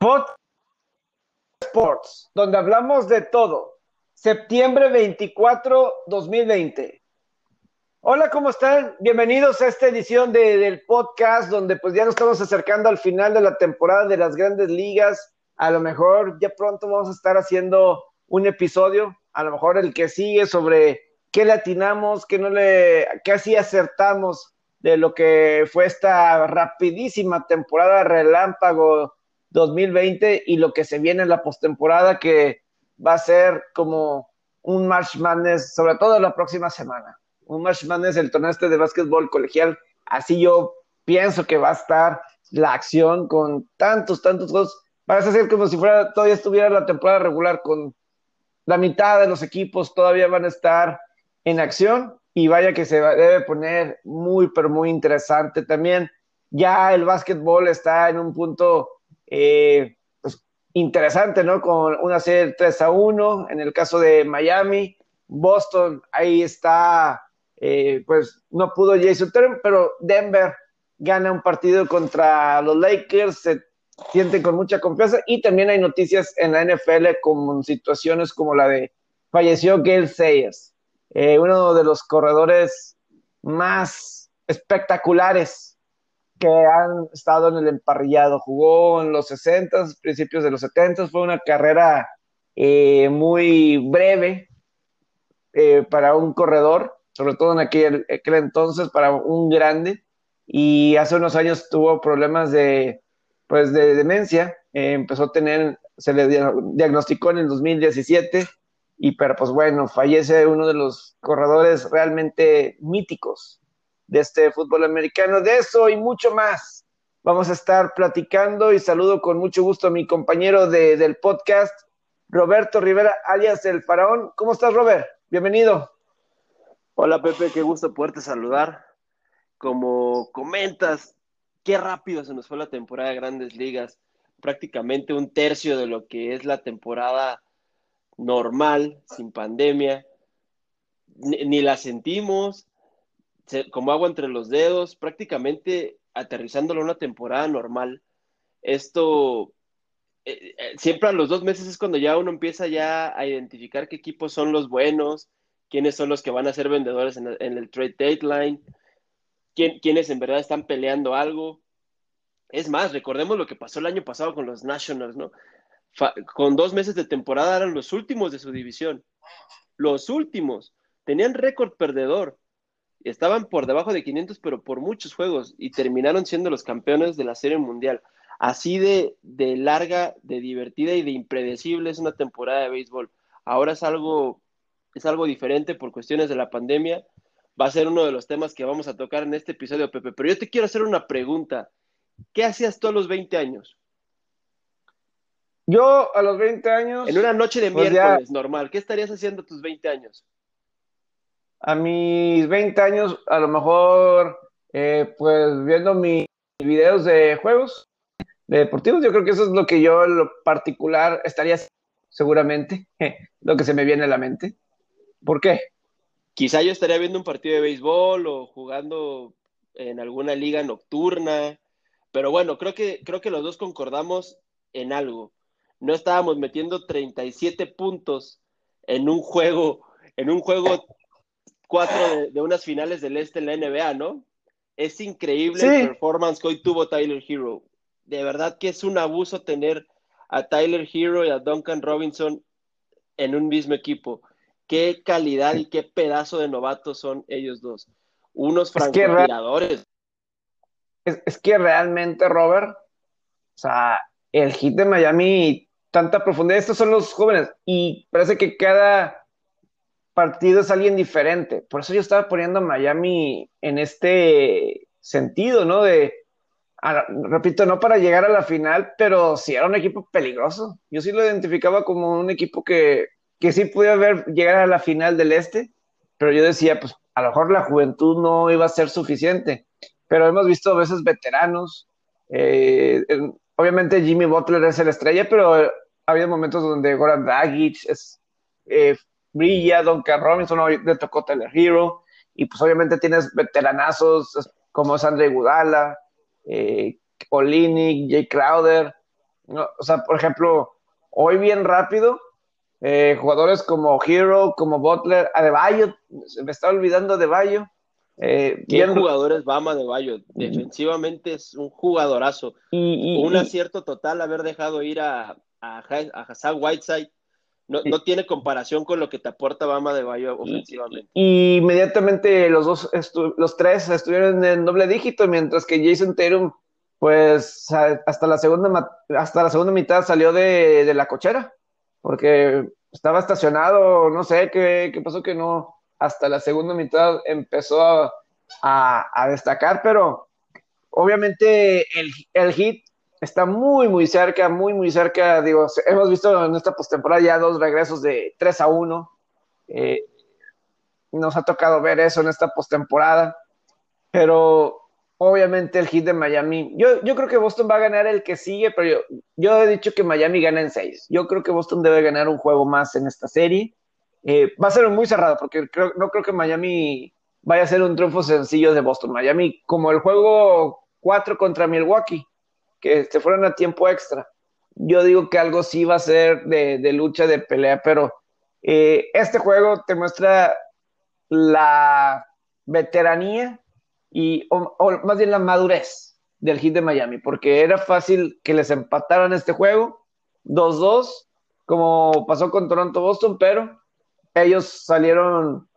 Pod Sports, donde hablamos de todo. Septiembre 24, 2020. Hola, ¿cómo están? Bienvenidos a esta edición del podcast donde pues ya nos estamos acercando al final de la temporada de las grandes ligas. A lo mejor ya pronto vamos a estar haciendo un episodio, a lo mejor el que sigue sobre qué le atinamos, qué no le, qué así acertamos de lo que fue esta rapidísima temporada relámpago 2020 y lo que se viene en la postemporada que va a ser como un March Madness, sobre todo la próxima semana. Un March Madness, el torneo este de básquetbol colegial, así yo pienso que va a estar la acción con tantos, tantos juegos. A ser como si fuera, todavía estuviera la temporada regular con la mitad de los equipos todavía van a estar en acción y vaya que se debe poner muy, pero muy interesante también. Ya el básquetbol está en un punto eh, pues, interesante, ¿no? Con una serie 3 a 1, en el caso de Miami, Boston, ahí está, eh, pues no pudo Jason Term, pero Denver gana un partido contra los Lakers, se sienten con mucha confianza y también hay noticias en la NFL como situaciones como la de falleció Gail Sayers, eh, uno de los corredores más espectaculares que han estado en el emparrillado. Jugó en los 60, principios de los 70, fue una carrera eh, muy breve eh, para un corredor, sobre todo en aquel, entonces para un grande, y hace unos años tuvo problemas de, pues, de demencia, eh, empezó a tener, se le diagnosticó en el 2017, y pero pues bueno, fallece uno de los corredores realmente míticos de este fútbol americano. De eso y mucho más vamos a estar platicando y saludo con mucho gusto a mi compañero de, del podcast, Roberto Rivera, alias El Faraón. ¿Cómo estás, Robert? Bienvenido. Hola, Pepe, qué gusto poderte saludar. Como comentas, qué rápido se nos fue la temporada de Grandes Ligas. Prácticamente un tercio de lo que es la temporada normal, sin pandemia. ni la sentimos, como agua entre los dedos, prácticamente aterrizándolo a una temporada normal. Esto, eh, eh, siempre a los dos meses es cuando ya uno empieza ya a identificar qué equipos son los buenos, quiénes son los que van a ser vendedores en el, trade deadline, quién, quiénes en verdad están peleando algo. Es más, recordemos lo que pasó el año pasado con los Nationals, ¿no? con dos meses de temporada eran los últimos de su división. Los últimos. Tenían récord perdedor estaban por debajo de 500, pero por muchos juegos y terminaron siendo los campeones de la Serie Mundial. Así de, de larga, de divertida y de impredecible es una temporada de béisbol. Ahora es algo, es algo diferente por cuestiones de la pandemia. Va a ser uno de los temas que vamos a tocar en este episodio, Pepe. Pero yo te quiero hacer una pregunta. ¿Qué hacías tú a los 20 años? Yo a los 20 años. En una noche de pues miércoles normal, ¿qué estarías haciendo a tus 20 años? A mis 20 años, a lo mejor, eh, pues viendo mis videos de juegos deportivos, yo creo que eso es lo que yo en lo particular estaría seguramente, lo que se me viene a la mente. ¿Por qué? Quizá yo estaría viendo un partido de béisbol o jugando en alguna liga nocturna, pero bueno, creo que, creo que los dos concordamos en algo. No estábamos metiendo 37 puntos en un juego, en un juego cuatro de, unas finales del este en la NBA, ¿no? Es increíble el performance que hoy tuvo Tyler Hero. De verdad que es un abuso tener a Tyler Hero y a Duncan Robinson en un mismo equipo. Qué calidad y qué pedazo de novatos son ellos dos. Unos francotiradores. Es, es, que realmente, Robert, o sea, el hit de Miami, tanta profundidad, estos son los jóvenes, y parece que cada partido es alguien diferente. Por eso yo estaba poniendo a Miami en este sentido, ¿no? De, repito, no para llegar a la final, pero sí era un equipo peligroso. Yo sí lo identificaba como un equipo que, que sí podía haber llegar a la final del este, pero yo decía, pues a lo mejor la juventud no iba a ser suficiente. Pero hemos visto a veces veteranos. Eh, obviamente Jimmy Butler es el estrella, pero ha habido momentos donde Goran Dragic es, eh, brilla, Duncan Robinson, hoy le tocó Taylor Hero, y pues obviamente tienes veteranazos como Sandra Gudala, eh, Olinick, Jay Crowder, o sea, por ejemplo, hoy bien rápido, eh, jugadores como Hero, como Butler, Adebayo, se me está olvidando de Bayo. Eh, bien jugadores Bama de Bayo, defensivamente es un jugadorazo. Y, un acierto total haber dejado ir a, a, Hassan Whiteside. No, no, tiene comparación con lo que te aporta Bama de Bayo ofensivamente. Y, inmediatamente los dos, los tres estuvieron en doble dígito, mientras que Jason Tatum, pues hasta la segunda, hasta la segunda mitad salió de, de la cochera porque estaba estacionado, no sé qué, qué, pasó que no, hasta la segunda mitad empezó a, a, destacar, pero obviamente el, el, hit está muy, muy cerca, muy, muy cerca, digo, hemos visto en esta postemporada ya dos regresos de 3 a 1, eh, nos ha tocado ver eso en esta postemporada, pero obviamente el hit de Miami. Yo, yo creo que Boston va a ganar el que sigue, pero yo, yo he dicho que Miami gana en seis. Yo creo que Boston debe ganar un juego más en esta serie. Eh, va a ser muy cerrado, porque no creo que Miami vaya a ser un triunfo sencillo de Boston. Miami, como el juego 4 contra Milwaukee, que se fueron a tiempo extra. Yo digo que algo sí va a ser de, de lucha, de pelea, pero eh, este juego te muestra la veteranía y o, más bien la madurez del hit de Miami, porque era fácil que les empataran este juego 2-2, como pasó con Toronto-Boston, pero ellos salieron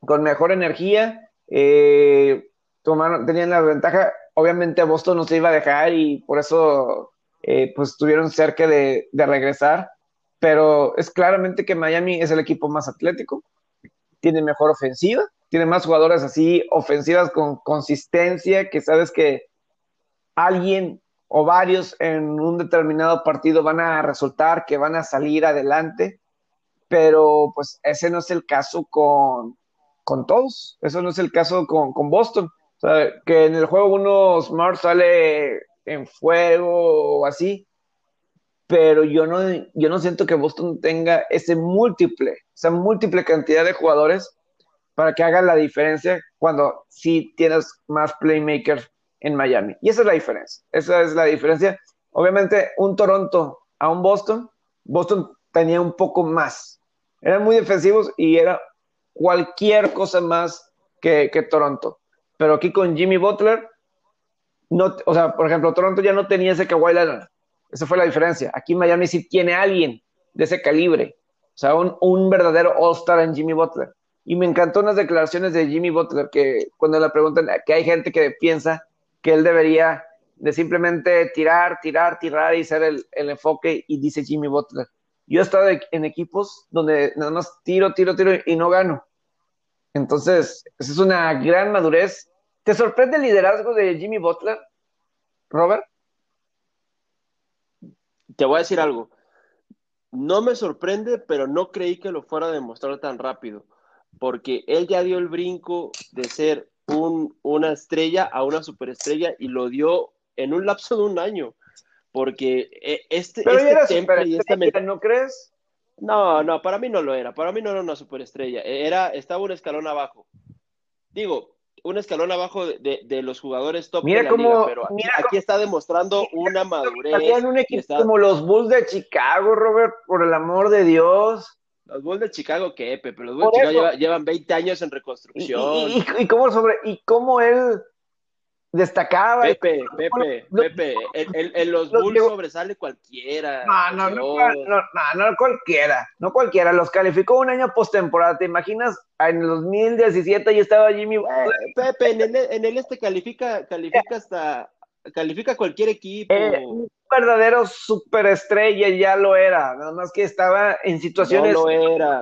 con mejor energía, eh, tomaron, tenían la ventaja, obviamente Boston no se iba a dejar y por eso eh, pues estuvieron cerca de, regresar, pero es claramente que Miami es el equipo más atlético, tiene mejor ofensiva, tiene más jugadores así, ofensivas con consistencia, que sabes que alguien o varios en un determinado partido van a resultar, que van a salir adelante, pero pues ese no es el caso con, con todos, eso no es el caso con, con Boston. O sea, que en el juego uno Smart sale en fuego o así, pero yo no, yo no siento que Boston tenga ese múltiple, esa múltiple cantidad de jugadores para que haga la diferencia cuando sí tienes más playmakers en Miami. Y esa es la diferencia. Esa es la diferencia. Obviamente, un Toronto a un Boston, Boston tenía un poco más. Eran muy defensivos y era cualquier cosa más que, Toronto. Pero aquí con Jimmy Butler, no, o sea, por ejemplo, Toronto ya no tenía ese Kawhi Leonard. Esa fue la diferencia. Aquí Miami sí tiene alguien de ese calibre. O sea, un, un verdadero All-Star en Jimmy Butler. Y me encantó unas declaraciones de Jimmy Butler que cuando le preguntan que hay gente que piensa que él debería de simplemente tirar, tirar, tirar y ser el, enfoque y dice Jimmy Butler. Yo he estado en equipos donde nada más tiro, tiro, tiro y no gano. Entonces, esa es una gran madurez. ¿Te sorprende el liderazgo de Jimmy Butler, Robert? Te voy a decir algo. No me sorprende, pero no creí que lo fuera a demostrar tan rápido porque él ya dio el brinco de ser un, una estrella a una superestrella y lo dio en un lapso de un año. Porque e, este, Pero este era ¿no crees? No, no, para mí no lo era. Para mí no era una superestrella. Era, estaba un escalón abajo. Digo, un escalón abajo de, los jugadores top mira de la liga, pero aquí, está demostrando una madurez. un equipo como los Bulls de Chicago, Robert, por el amor de Dios. Los Bulls de Chicago, ¿qué, Pepe? Los Bulls de Chicago llevan 20 años en reconstrucción. ¿Y, cómo, sobre, y cómo él destacaba? Pepe, Pepe, Pepe, en, los Bulls sobresale cualquiera. No, no, no, no, no, cualquiera, no cualquiera. Los calificó un año postemporada. ¿Te imaginas? En el 2017 ya estaba Jimmy. Eh, Pepe, en el, en el este califica, califica hasta califica cualquier equipo. Eh, un verdadero superestrella ya lo era, nada más que estaba en situaciones. No lo era.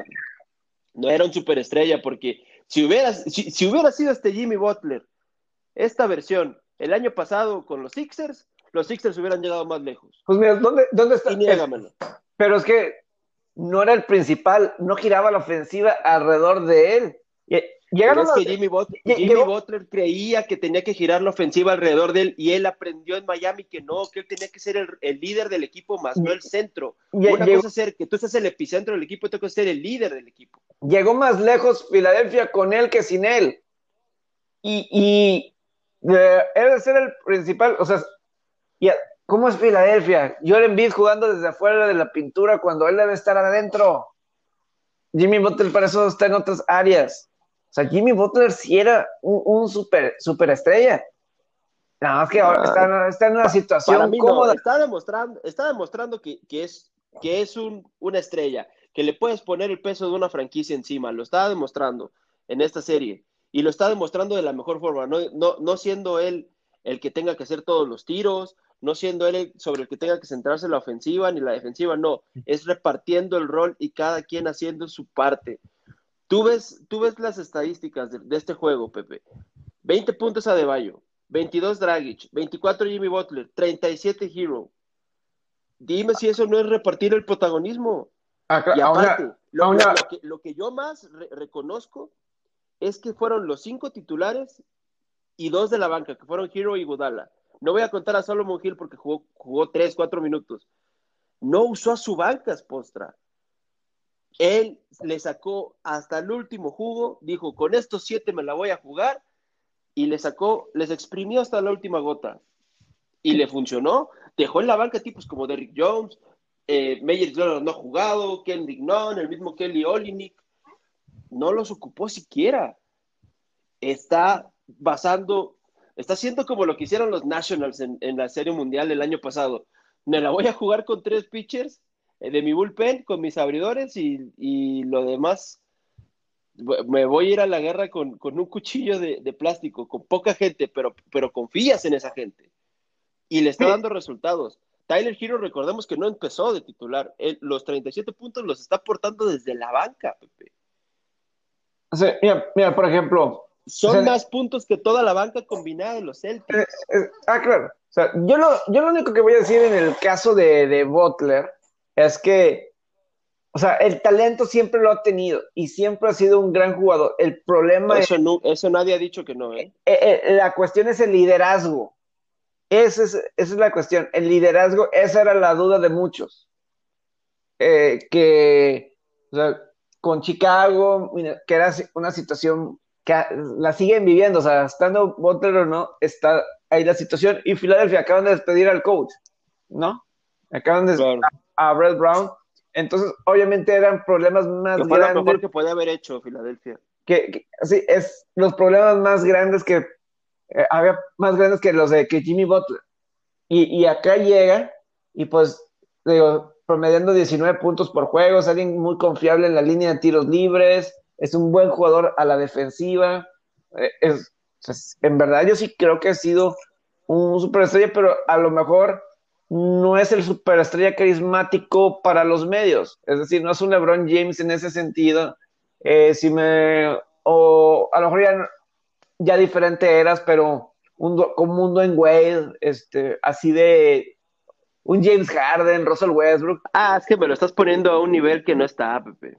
No era un superestrella, porque si hubiera, si, hubiera sido este Jimmy Butler, esta versión, el año pasado con los Sixers, los Sixers hubieran llegado más lejos. Pues mira, ¿dónde, dónde está? Pero es que no era el principal, no giraba la ofensiva alrededor de él. Llegaron que Jimmy, Butler, creía que tenía que girar la ofensiva alrededor de él y él aprendió en Miami que no, que él tenía que ser el, líder del equipo más, no el centro. Una cosa es ser que tú seas el epicentro del equipo, cosa es ser el líder del equipo. Llegó más lejos Filadelfia con él que sin él. Y, y eh, ser el principal, o sea, ¿Y cómo es Filadelfia? Joel Embiid jugando desde afuera de la pintura cuando él debe estar adentro. Jimmy Butler para eso está en otras áreas. O sea, Jimmy Butler sí era un, super, super estrella. Nada más que ahora ah, está, en una situación cómoda. está demostrando, está demostrando que, es, que es un, una estrella, que le puedes poner el peso de una franquicia encima. Lo está demostrando en esta serie. Y lo está demostrando de la mejor forma, no, no, no siendo él el que tenga que hacer todos los tiros, no siendo él sobre el que tenga que centrarse en la ofensiva ni la defensiva, no, es repartiendo el rol y cada quien haciendo su parte. Tú ves, tú ves las estadísticas de, este juego, Pepe. 20 puntos a Deballo, 22 Dragic, 24 Jimmy Butler, 37 Hero. Dime si eso no es repartir el protagonismo. y aparte, lo, que, yo más reconozco es que fueron los cinco titulares y dos de la banca, que fueron Hero y Gudala. No voy a contar a Solomon Hill porque jugó, jugó tres, cuatro minutos. No usó a su banca, Postra. Él le sacó hasta el último jugo, dijo, con estos siete me la voy a jugar, y le sacó, les exprimió hasta la última gota. Y le funcionó. Dejó en la banca tipos como Derrick Jones, eh, Meyer no ha jugado, Kendrick Nunn, el mismo Kelly Olinik. No los ocupó siquiera. Está basando, está haciendo como lo que hicieron los Nationals en, la Serie Mundial el año pasado. Me la voy a jugar con tres pitchers eh, de mi bullpen, con mis abridores y, lo demás. Me voy a ir a la guerra con, un cuchillo de, plástico, con poca gente, pero, pero confías en esa gente. Y le está dando resultados. Tyler Hero, recordemos que no empezó de titular. los 37 puntos los está aportando desde la banca, Pepe. Mira, mira, por ejemplo, son más puntos que toda la banca combinada de los Celtics. Eh, eh, ah, claro. O sea, yo, lo, yo lo único que voy a decir en el caso de, de Butler es que, o sea, el talento siempre lo ha tenido y siempre ha sido un gran jugador. El problema eso No, eso nadie ha dicho que no, ¿eh? eh la cuestión es el liderazgo. Esa es, esa es la cuestión. El liderazgo, esa era la duda de muchos. que, o sea, con Chicago, que era una situación que la siguen viviendo, o sea, estando Butler o no, está ahí la situación. Y Filadelfia acaban de despedir al coach, ¿no? Acaban de despedir a Brett Brown. Entonces, obviamente eran problemas más que fue grandes. Lo mejor que podía haber hecho Filadelfia. Que, sí, es los problemas más grandes que eh, había más grandes que los de que Jimmy Butler. Y, y acá llega y pues, digo, promediando 19 puntos por juego, es alguien muy confiable en la línea de tiros libres, es un buen jugador a la defensiva. Eh, es, en verdad, yo sí creo que ha sido un superestrella, pero a lo mejor no es el superestrella carismático para los medios. Es decir, no es un LeBron James en ese sentido. Eh, si me, o a lo mejor ya, ya diferente eras, pero un, como un Dwayne Wade, este, así de un James Harden, Russell Westbrook. Ah, es que me lo estás poniendo a un nivel que no está, Pepe.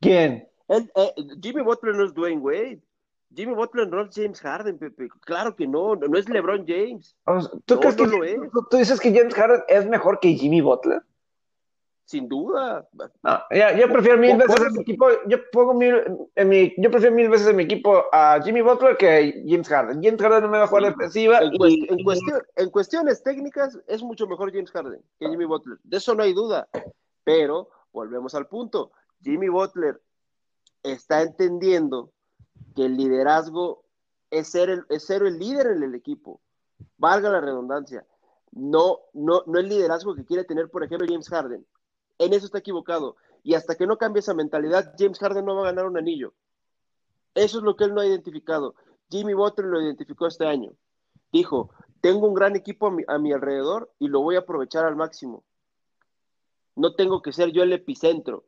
¿Quién? Eh, Jimmy Butler no es Dwayne Wade. Jimmy Butler no es James Harden, Pepe. Claro que no, no es LeBron James. ¿tú, crees que, ¿Tú dices que James Harden es mejor que Jimmy Butler? Sin duda. yo prefiero mil veces en mi equipo, yo pongo mil, en mi, yo prefiero mil veces en mi equipo a Jimmy Butler que a James Harden. James Harden no me va a jugar defensiva. En, cuestión, en cuestiones técnicas es mucho mejor James Harden que Jimmy Butler. De eso no hay duda. Pero volvemos al punto. Jimmy Butler está entendiendo que el liderazgo es ser el, es ser el líder en el equipo. Valga la redundancia. No, no, no el liderazgo que quiere tener, por ejemplo, James Harden. En eso está equivocado. Y hasta que no cambie esa mentalidad, James Harden no va a ganar un anillo. Eso es lo que él no ha identificado. Jimmy Butler lo identificó este año. Dijo, tengo un gran equipo a mi, a mi alrededor y lo voy a aprovechar al máximo. No tengo que ser yo el epicentro.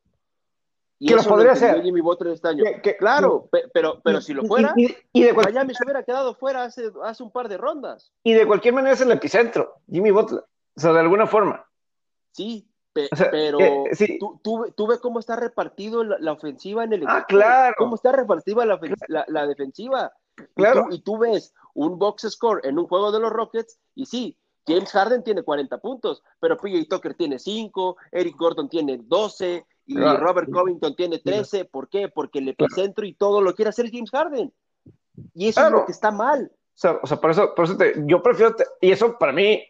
Y lo podría hacer. Jimmy Butler este año. claro, pero, pero si lo fuera, y, de Miami se hubiera quedado fuera hace, hace un par de rondas. Y de cualquier manera es el epicentro, Jimmy Butler. O sea, de alguna forma. Sí, pero Tú, ves cómo está repartido la, ofensiva en el ah, equipo. Ah, claro. Cómo está repartida la, la, defensiva. Claro. Y tú, ves un box score en un juego de los Rockets y sí, James Harden tiene 40 puntos, pero PJ Tucker tiene 5, Eric Gordon tiene 12, y Robert Covington tiene 13. ¿Por qué? Porque el epicentro y todo lo quiere hacer James Harden. Y eso es lo que está mal. O sea, por eso, por eso yo prefiero, y eso para mí,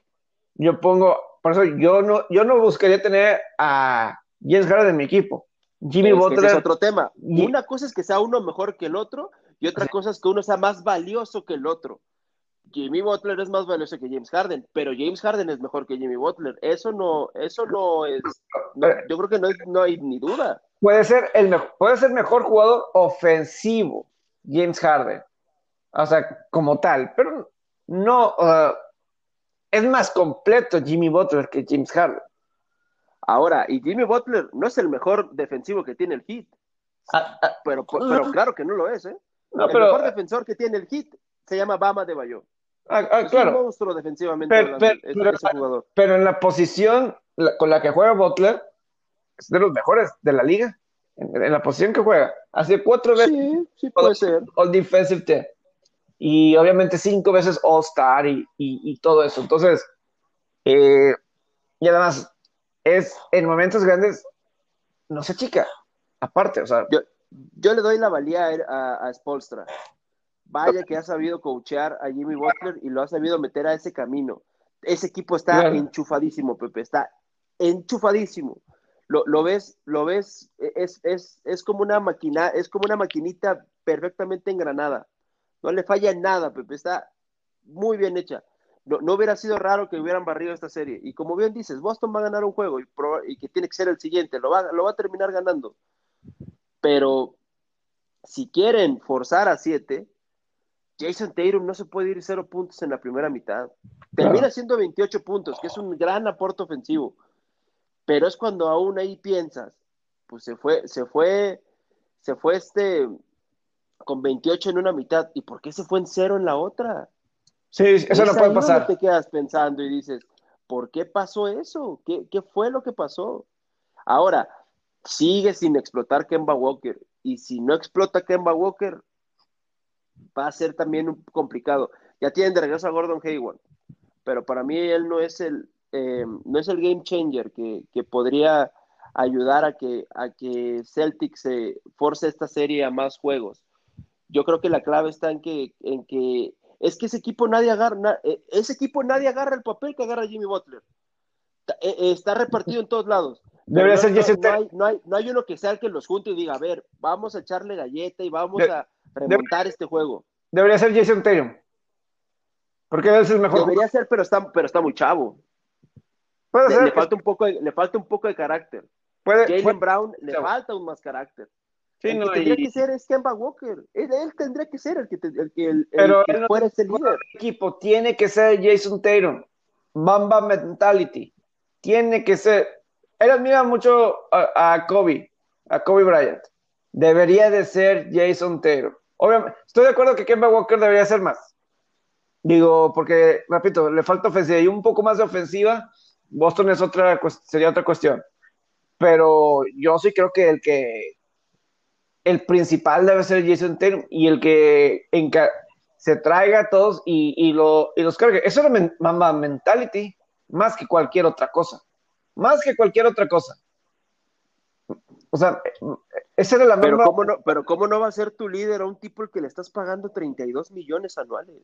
yo pongo, por eso yo no, yo no buscaría tener a James Harden en mi equipo. Jimmy Butler. es otro tema. Una cosa es que sea uno mejor que el otro y otra cosa es que uno sea más valioso que el otro. Jimmy Butler es más valioso que James Harden, pero James Harden es mejor que Jimmy Butler. Eso no, eso no es, yo creo que no, no, hay ni duda. Puede ser el mejor, puede ser mejor jugador ofensivo, James Harden. O sea, como tal, pero no, uh, es más completo Jimmy Butler que James Harden. Ahora, y Jimmy Butler no es el mejor defensivo que tiene el Heat. Ah, ah, pero, pero claro que no lo es, ¿eh? el mejor defensor que tiene el Heat se llama Bama de Bayo. Ah, ah, es un monstruo defensivamente pero, pero, en la posición con la que juega Butler, es de los mejores de la liga. En, la posición que juega. Hace cuatro veces. Sí, sí puede ser. All Defensive Team. Y obviamente cinco veces All Star y, y, todo eso. Entonces, eh, y además, es en momentos grandes, no se chica. Aparte, o sea. Yo, yo le doy la valía a, a Spolstra. Vaya que ha sabido coachear a Jimmy Butler y lo ha sabido meter a ese camino. Ese equipo está enchufadísimo, Pepe, está enchufadísimo. Lo, lo ves, lo ves, es, es, es, como una máquina, es como una maquinita perfectamente engranada. No le falla nada, Pepe, está muy bien hecha. No, no, hubiera sido raro que hubieran barrido esta serie. Y como bien dices, Boston va a ganar un juego y, y que tiene que ser el siguiente, lo va, lo va a terminar ganando. Pero si quieren forzar a siete, Jason Tatum no se puede ir cero puntos en la primera mitad. Termina siendo 28 puntos, que es un gran aporte ofensivo. Pero es cuando aún ahí piensas, pues se fue, se fue, se fue este con 28 en una mitad. ¿Y por qué se fue en cero en la otra? Sí, eso no puede pasar. te quedas pensando y dices, ¿por qué pasó eso? ¿Qué, ¿Qué, fue lo que pasó? Ahora, sigue sin explotar Kemba Walker. Y si no explota Kemba Walker, va a ser también complicado. Ya tienen de regreso a Gordon Hayward, pero para mí él no es el, eh, no es el game changer que, podría ayudar a que, a que Celtic se force esta serie a más juegos. Yo creo que la clave está en que, en que es que ese equipo nadie agarra, eh, ese equipo nadie agarra el papel que agarra Jimmy Butler. Eh, está repartido en todos lados. Debería ser no, hay, no, hay, no, hay, uno que sea el que los junte y diga, a ver, vamos a echarle galleta y vamos a, remontar este juego. Debería ser Jason Tatum. Porque es el mejor. Debería ser, pero está, pero está muy chavo. Puede le, ser. Le falta, un poco de, le falta un poco de carácter. Puede, Jalen Brown le falta un más carácter. Sí, el que tendría que ser es Kemba Walker. Él, tendría que ser el que, el, que, el, pero el que fuera ese líder. El equipo tiene que ser Jason Tatum. Mamba mentality. Tiene que ser. Él admira mucho a, a Kobe, a Kobe Bryant. Debería de ser Jason Tatum. Obviamente, estoy de acuerdo que Kemba Walker debería ser más. Digo, porque, repito, le falta ofensiva y un poco más de ofensiva. Boston es otra, sería otra cuestión. Pero yo sí creo que el que el principal debe ser Jason Tatum y el que se traiga a todos y, lo, y los cargue. Eso es Mamba Mentality más que cualquier otra cosa. Más que cualquier otra cosa. O sea, esa era la pero ¿cómo, no, pero ¿cómo no va a ser tu líder a un tipo al que le estás pagando 32 millones anuales?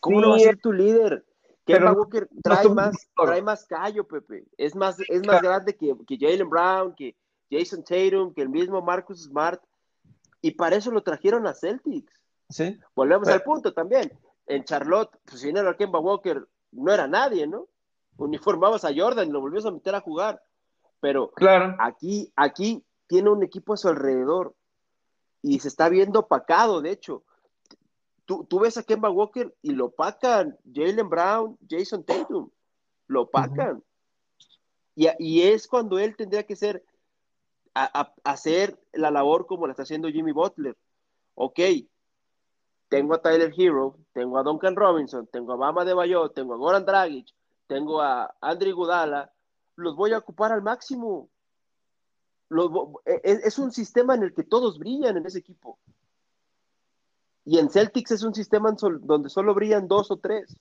¿Cómo no va a ser tu líder? Kemba Walker trae, más, trae más callo, Pepe. Es más, es más grande que, que Jalen Brown, que Jason Tatum, que el mismo Marcus Smart. Y para eso lo trajeron a Celtics. ¿Sí? Volvemos al punto también. En Charlotte, pues si no era Kemba Walker, no era nadie, ¿no? Uniformabas a Jordan y lo volvías a meter a jugar. Pero claro. aquí, aquí tiene un equipo a su alrededor y se está viendo opacado, de hecho. Tú, tú ves a Kemba Walker y lo opacan Jalen Brown, Jason Tatum, lo opacan. y, y, es cuando él tendría que ser, hacer la labor como la está haciendo Jimmy Butler. Ok, tengo a Tyler Hero, tengo a Duncan Robinson, tengo a Bama de Bayo, tengo a Goran Dragic, tengo a Andrew Gudala, los voy a ocupar al máximo. E, e, es, un sistema en el que todos brillan en ese equipo. Y en Celtics es un sistema donde solo brillan dos o tres,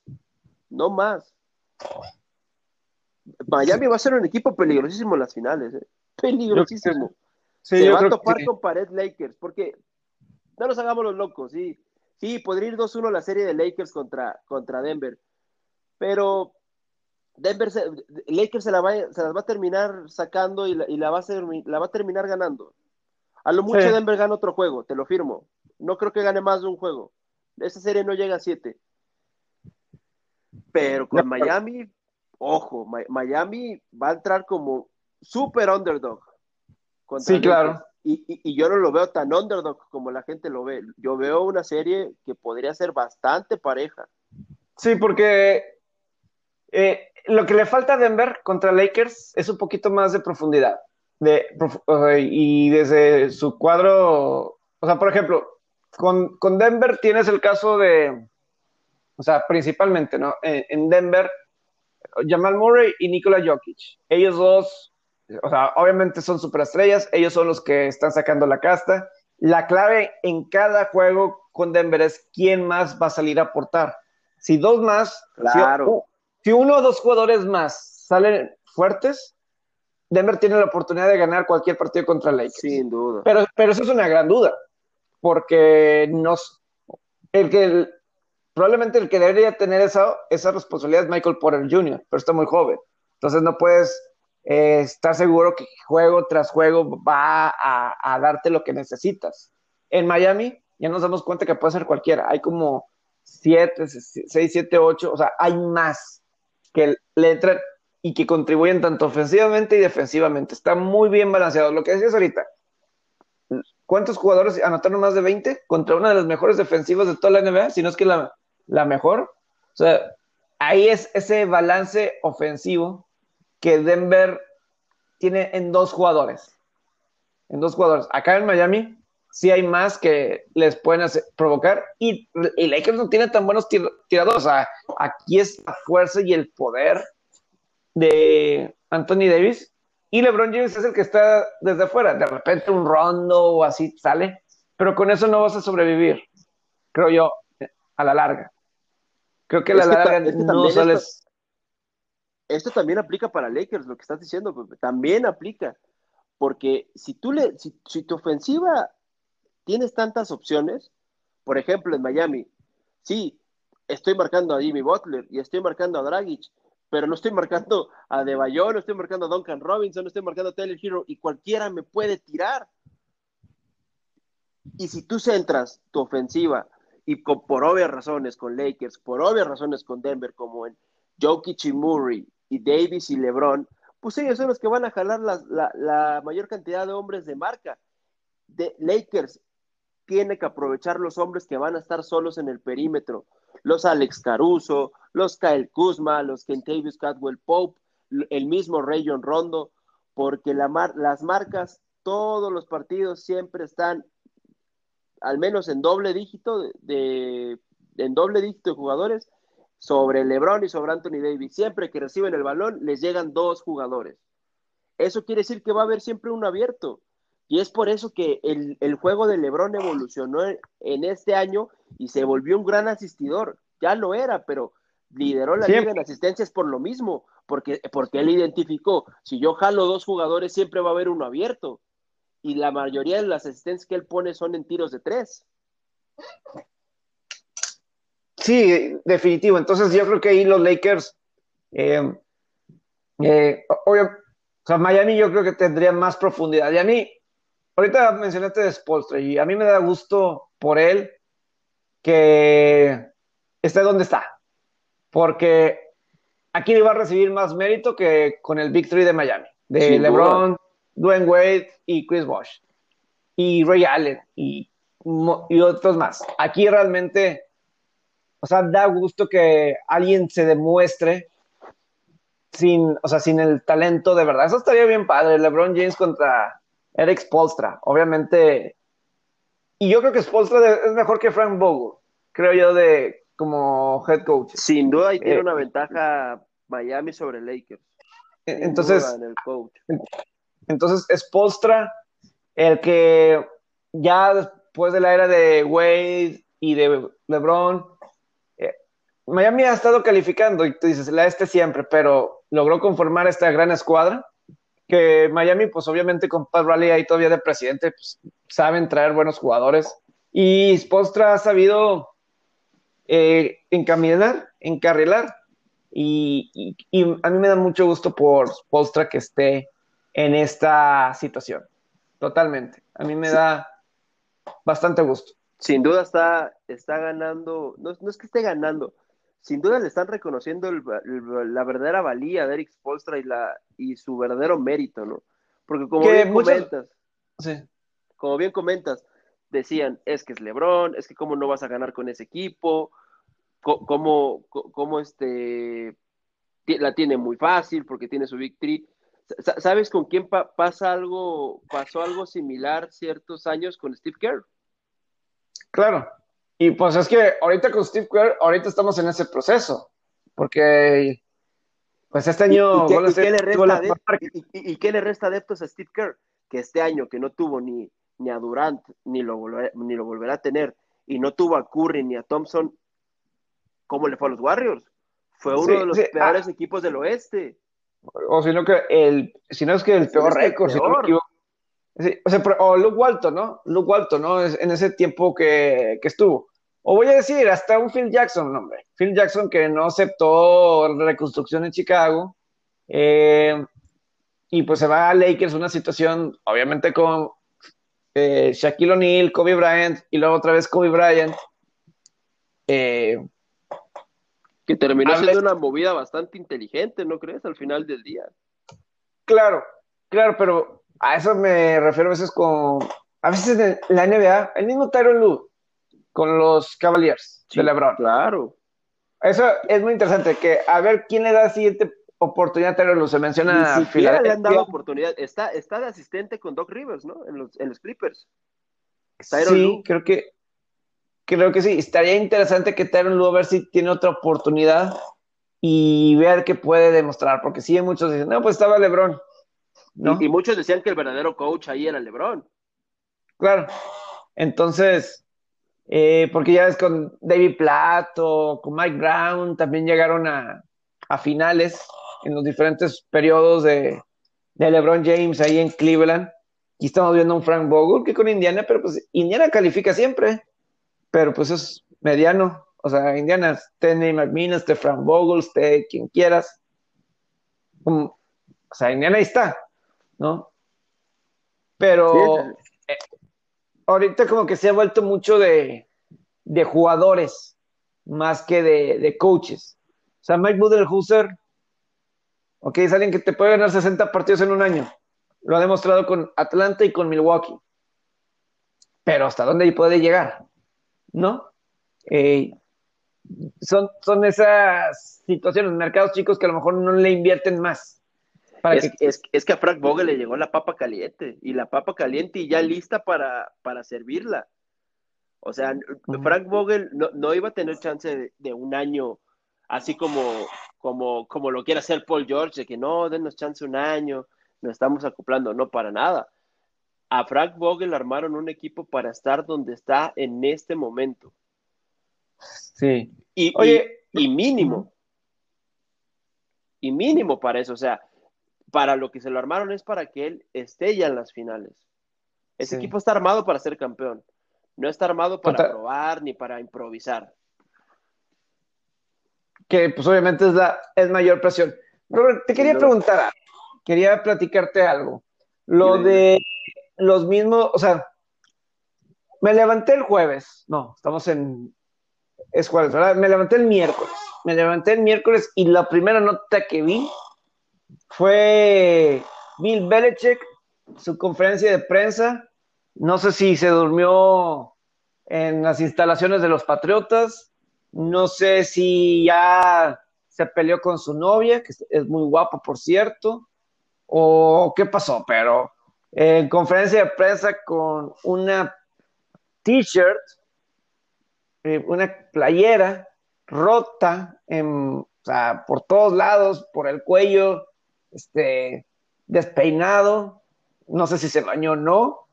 no más. Miami va a ser un equipo peligrosísimo en las finales, ¿eh? Peligrosísimo. Se va a topar con pared Lakers, porque no nos hagamos los locos, sí. Sí, podría ir 2-1 la serie de Lakers contra, contra Denver, pero Denver se, Lakers se, la va, se las va a terminar sacando y la, va, a la va a terminar ganando. A lo mucho Denver gana otro juego, te lo firmo. No creo que gane más de un juego. Esa serie no llega a siete. Pero con Miami, ojo, Miami va a entrar como super underdog. Sí, claro. Y, y, yo no lo veo tan underdog como la gente lo ve. Yo veo una serie que podría ser bastante pareja. Sí, porque eh, lo que le falta a Denver contra Lakers es un poquito más de profundidad. De, y desde su cuadro, o sea, por ejemplo, con, con Denver tienes el caso de, o sea, principalmente, ¿no? En, Denver, Jamal Murray y Nikola Jokic. Ellos dos, o sea, obviamente son superestrellas, ellos son los que están sacando la casta. La clave en cada juego con Denver es quién más va a salir a aportar. Si dos más, claro. si, uno o dos jugadores más salen fuertes, Denver tiene la oportunidad de ganar cualquier partido contra Lakers. Sin duda. Pero, pero eso es una gran duda, porque nos, el que probablemente el que debería tener esa, esa responsabilidad es Michael Porter Jr., pero está muy joven. Entonces no puedes eh, estar seguro que juego tras juego va a, darte lo que necesitas. En Miami ya nos damos cuenta que puede ser cualquiera. Hay como 7, 6, 7, 8, o sea, hay más que le entran y que contribuyen tanto ofensivamente y defensivamente. Está muy bien balanceado. Lo que decías ahorita, ¿cuántos jugadores anotaron más de 20 contra una de las mejores defensivas de toda la NBA? Si no es que la, la mejor. O sea, ahí es ese balance ofensivo que Denver tiene en dos jugadores. En dos jugadores. Acá en Miami sí hay más que les pueden provocar y, y, Lakers no tiene tan buenos tiradores. O sea, aquí es la fuerza y el poder de Anthony Davis y LeBron James es el que está desde afuera. De repente un rondo o así sale, pero con eso no vas a sobrevivir, creo yo, a la larga. Creo que la larga no sales. Esto, también aplica para Lakers, lo que estás diciendo, también aplica. Porque si tú le, si, tu ofensiva tienes tantas opciones, por ejemplo, en Miami, sí, estoy marcando a Jimmy Butler y estoy marcando a Dragic, pero no estoy marcando a Debayon, no estoy marcando a Duncan Robinson, no estoy marcando a Taylor Hero y cualquiera me puede tirar. Y si tú centras tu ofensiva y por obvias razones con Lakers, por obvias razones con Denver, como en Jokic y Murray y Davis y LeBron, pues ellos son los que van a jalar la, mayor cantidad de hombres de marca. De Lakers tiene que aprovechar los hombres que van a estar solos en el perímetro. Los Alex Caruso, los Kyle Kuzma, los Kentavious Cadwell Pope, el mismo Rayon Rondo, porque la las marcas, todos los partidos siempre están al menos en doble dígito de, en doble dígito de jugadores sobre LeBron y sobre Anthony Davis. Siempre que reciben el balón, les llegan dos jugadores. Eso quiere decir que va a haber siempre un abierto. Y es por eso que el, juego de LeBron evolucionó en este año y se volvió un gran asistidor. Ya lo era, pero lideró la liga en asistencias por lo mismo, porque, porque él identificó, si yo jalo dos jugadores, siempre va a haber uno abierto y la mayoría de las asistencias que él pone son en tiros de tres. Sí, definitivo. Entonces yo creo que ahí los Lakers, eh, eh, o sea, Miami yo creo que tendría más profundidad. Y a mí, ahorita mencionaste de Spolstra y a mí me da gusto por él que esté donde está. Porque aquí va a recibir más mérito que con el Victory de Miami, de LeBron, Dwayne Wade y Chris Bosh. Y Ray Allen y, y otros más. Aquí realmente, o sea, da gusto que alguien se demuestre sin, o sea, sin el talento de verdad. Eso estaría bien padre. LeBron James contra Eric Spolstra. Obviamente. Y yo creo que Spolstra es mejor que Frank Vogel, creo yo, de como head coach. Sin duda, y tiene eh, una ventaja Miami sobre Lakers. entonces, entonces es Postra el que ya después de la era de Wade y de LeBron, Miami ha estado calificando y tú dices, la este siempre, pero logró conformar esta gran escuadra que Miami, pues obviamente con Pat Riley ahí todavía de presidente, pues saben traer buenos jugadores. Y Postra ha sabido eh, encaminar, encarrilar y, a mí me da mucho gusto por Polstra que esté en esta situación. Totalmente. A mí me da bastante gusto. Sin duda está, está ganando, no, es que esté ganando, sin duda le están reconociendo la verdadera valía de Eric Polstra y, la, y su verdadero mérito, ¿no? Porque como bien comentas, como bien comentas, decían, es que es Lebron, es que cómo no vas a ganar con ese equipo, cómo, cómo este, la tiene muy fácil porque tiene su victory. ¿Sabes con quién pasa algo, pasó algo similar ciertos años con Steve Kerr? Claro. Y pues es que ahorita con Steve Kerr, ahorita estamos en ese proceso, porque pues este año... ¿Y, qué, le resta y, qué le resta adeptos a Steve Kerr? Que este año que no tuvo ni, ni a Durant, ni lo, ni lo volverá a tener, y no tuvo a Curry ni a Thompson, ¿cómo le fue a los Warriors? Fue uno de los peores ah. equipos del oeste. O sino que el, si no es que el peor récord, si no o, sea, o Luke Walton, ¿no? Luke Walton, ¿no? En ese tiempo que, que, estuvo. O voy a decir, hasta un Phil Jackson, hombre. Phil Jackson que no aceptó reconstrucción en Chicago. Eh, y pues se va a Lakers, una situación, obviamente, con eh, Shaquille O'Neal, Kobe Bryant, y luego otra vez Kobe Bryant. Eh, que terminó siendo una movida bastante inteligente, ¿no crees? Al final del día. Claro, claro, pero a eso me refiero a veces con. A veces en la NBA, el mismo Tyron Lue con los Cavaliers de LeBron. Claro. Eso es muy interesante, que a ver quién le da la siguiente oportunidad a Tyron Lue. Se menciona. Ni siquiera le han dado oportunidad. Está, está de asistente con Doc Rivers, ¿no? En los, en los Clippers. sí, creo que creo que sí, estaría interesante que Tyron Lue a ver si tiene otra oportunidad y ver qué puede demostrar, porque sí, muchos dicen, no, pues estaba LeBron. ¿No? Y, muchos decían que el verdadero coach ahí era LeBron. Claro, entonces, eh, porque ya es con David Plato, con Mike Brown, también llegaron a, finales en los diferentes periodos de, de LeBron James ahí en Cleveland. Y estamos viendo un Frank Vogel que con Indiana, pero pues Indiana califica siempre pero pues es mediano. O sea, Indiana, Tenney McMillan, este Frank Vogel, esté quien quieras. o sea, Indiana ahí está, ¿no? Pero eh, ahorita como que se ha vuelto mucho de, jugadores más que de, coaches. O sea, Mike Budenholzer, ok, es alguien que te puede ganar 60 partidos en un año. Lo ha demostrado con Atlanta y con Milwaukee. Pero ¿hasta dónde puede llegar? ¿no? Eh, son, son esas situaciones, mercados chicos que a lo mejor no le invierten más. Es, que... es, que a Frank Vogel le llegó la papa caliente y la papa caliente y ya lista para, para servirla. O sea, Frank Vogel no, iba a tener chance de, un año así como, como, como lo quiere hacer Paul George, de que no, denos chance un año, nos estamos acoplando, no para nada a Frank Vogel armaron un equipo para estar donde está en este momento. Sí. Y, Oye, y, mínimo. Y mínimo para eso. O sea, para lo que se lo armaron es para que él esté ya en las finales. Ese equipo está armado para ser campeón. No está armado para probar ni para improvisar. Que pues obviamente es la es mayor presión. Robert, te quería preguntar, quería platicarte algo. Lo de los mismos, o sea, me levanté el jueves, no, estamos en, es jueves, ¿verdad? Me levanté el miércoles, me levanté el miércoles y la primera nota que vi fue Bill Belichick, su conferencia de prensa, no sé si se durmió en las instalaciones de los Patriotas, no sé si ya se peleó con su novia, que es muy guapo, por cierto, o qué pasó, pero en conferencia de prensa con una t-shirt, eh, una playera rota por todos lados, por el cuello, este, despeinado, no sé si se bañó o no,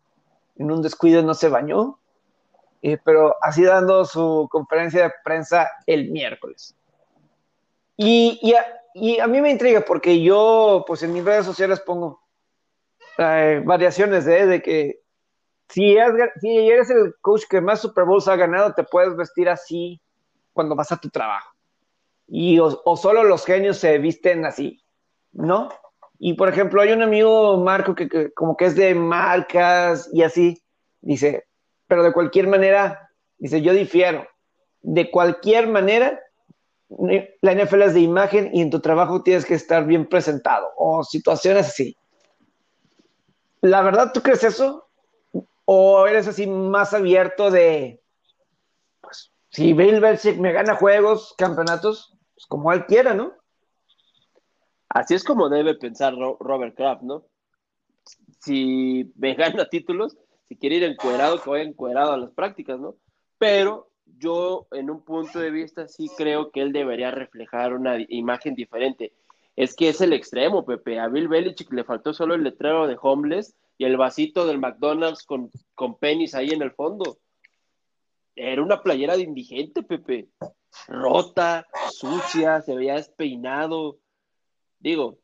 en un descuido no se bañó, eh, pero así dando su conferencia de prensa el miércoles. Y, a, mí me intriga porque yo, pues en mis redes sociales pongo, variaciones de, que si, si eres el coach que más Super Bowls ha ganado, te puedes vestir así cuando vas a tu trabajo. y o, solo los genios se visten así, ¿no? Y por ejemplo, hay un amigo, Marco, que, como que es de marcas y así, dice, pero de cualquier manera, dice, yo difiero. De cualquier manera, la NFL es de imagen y en tu trabajo tienes que estar bien presentado o situaciones así. ¿La verdad tú crees eso? ¿O eres así más abierto de, pues, si Bill Belichick me gana juegos, campeonatos, pues como él quiera, ¿no? Así es como debe pensar Robert Kraft, ¿no? Si me gana títulos, si quiere ir encuerado, que vaya encuerado a las prácticas, ¿no? Pero yo, en un punto de vista, sí creo que él debería reflejar una imagen diferente. Es que es el extremo, Pepe. A Bill Belichick le faltó solo el letrero de Homeless y el vasito del McDonald's con, con pennies ahí en el fondo. Era una playera de indigente, Pepe. Rota, sucia, se veía despeinado. Digo,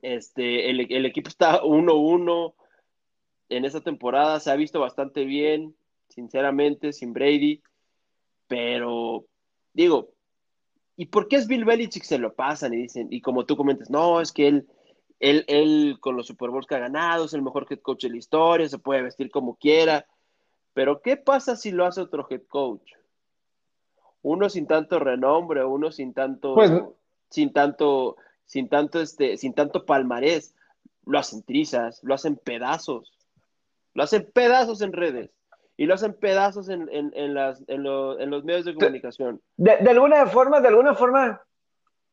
este, el, el equipo está 1-1. En esta temporada se ha visto bastante bien, sinceramente, sin Brady. Pero, digo, ¿y por qué es Bill Belichick? Se lo pasan y dicen, y como tú comentas, no, es que él, él, él con los Super Bowls que ha ganado es el mejor head coach de la historia, se puede vestir como quiera. Pero, ¿qué pasa si lo hace otro head coach? Uno sin tanto renombre, uno sin tanto, pues, sin tanto, sin tanto, este, sin tanto palmarés, lo hacen trizas, lo hacen pedazos, lo hacen pedazos en redes y lo hacen pedazos en, en, las, en, los medios de comunicación. De, alguna forma, de alguna forma,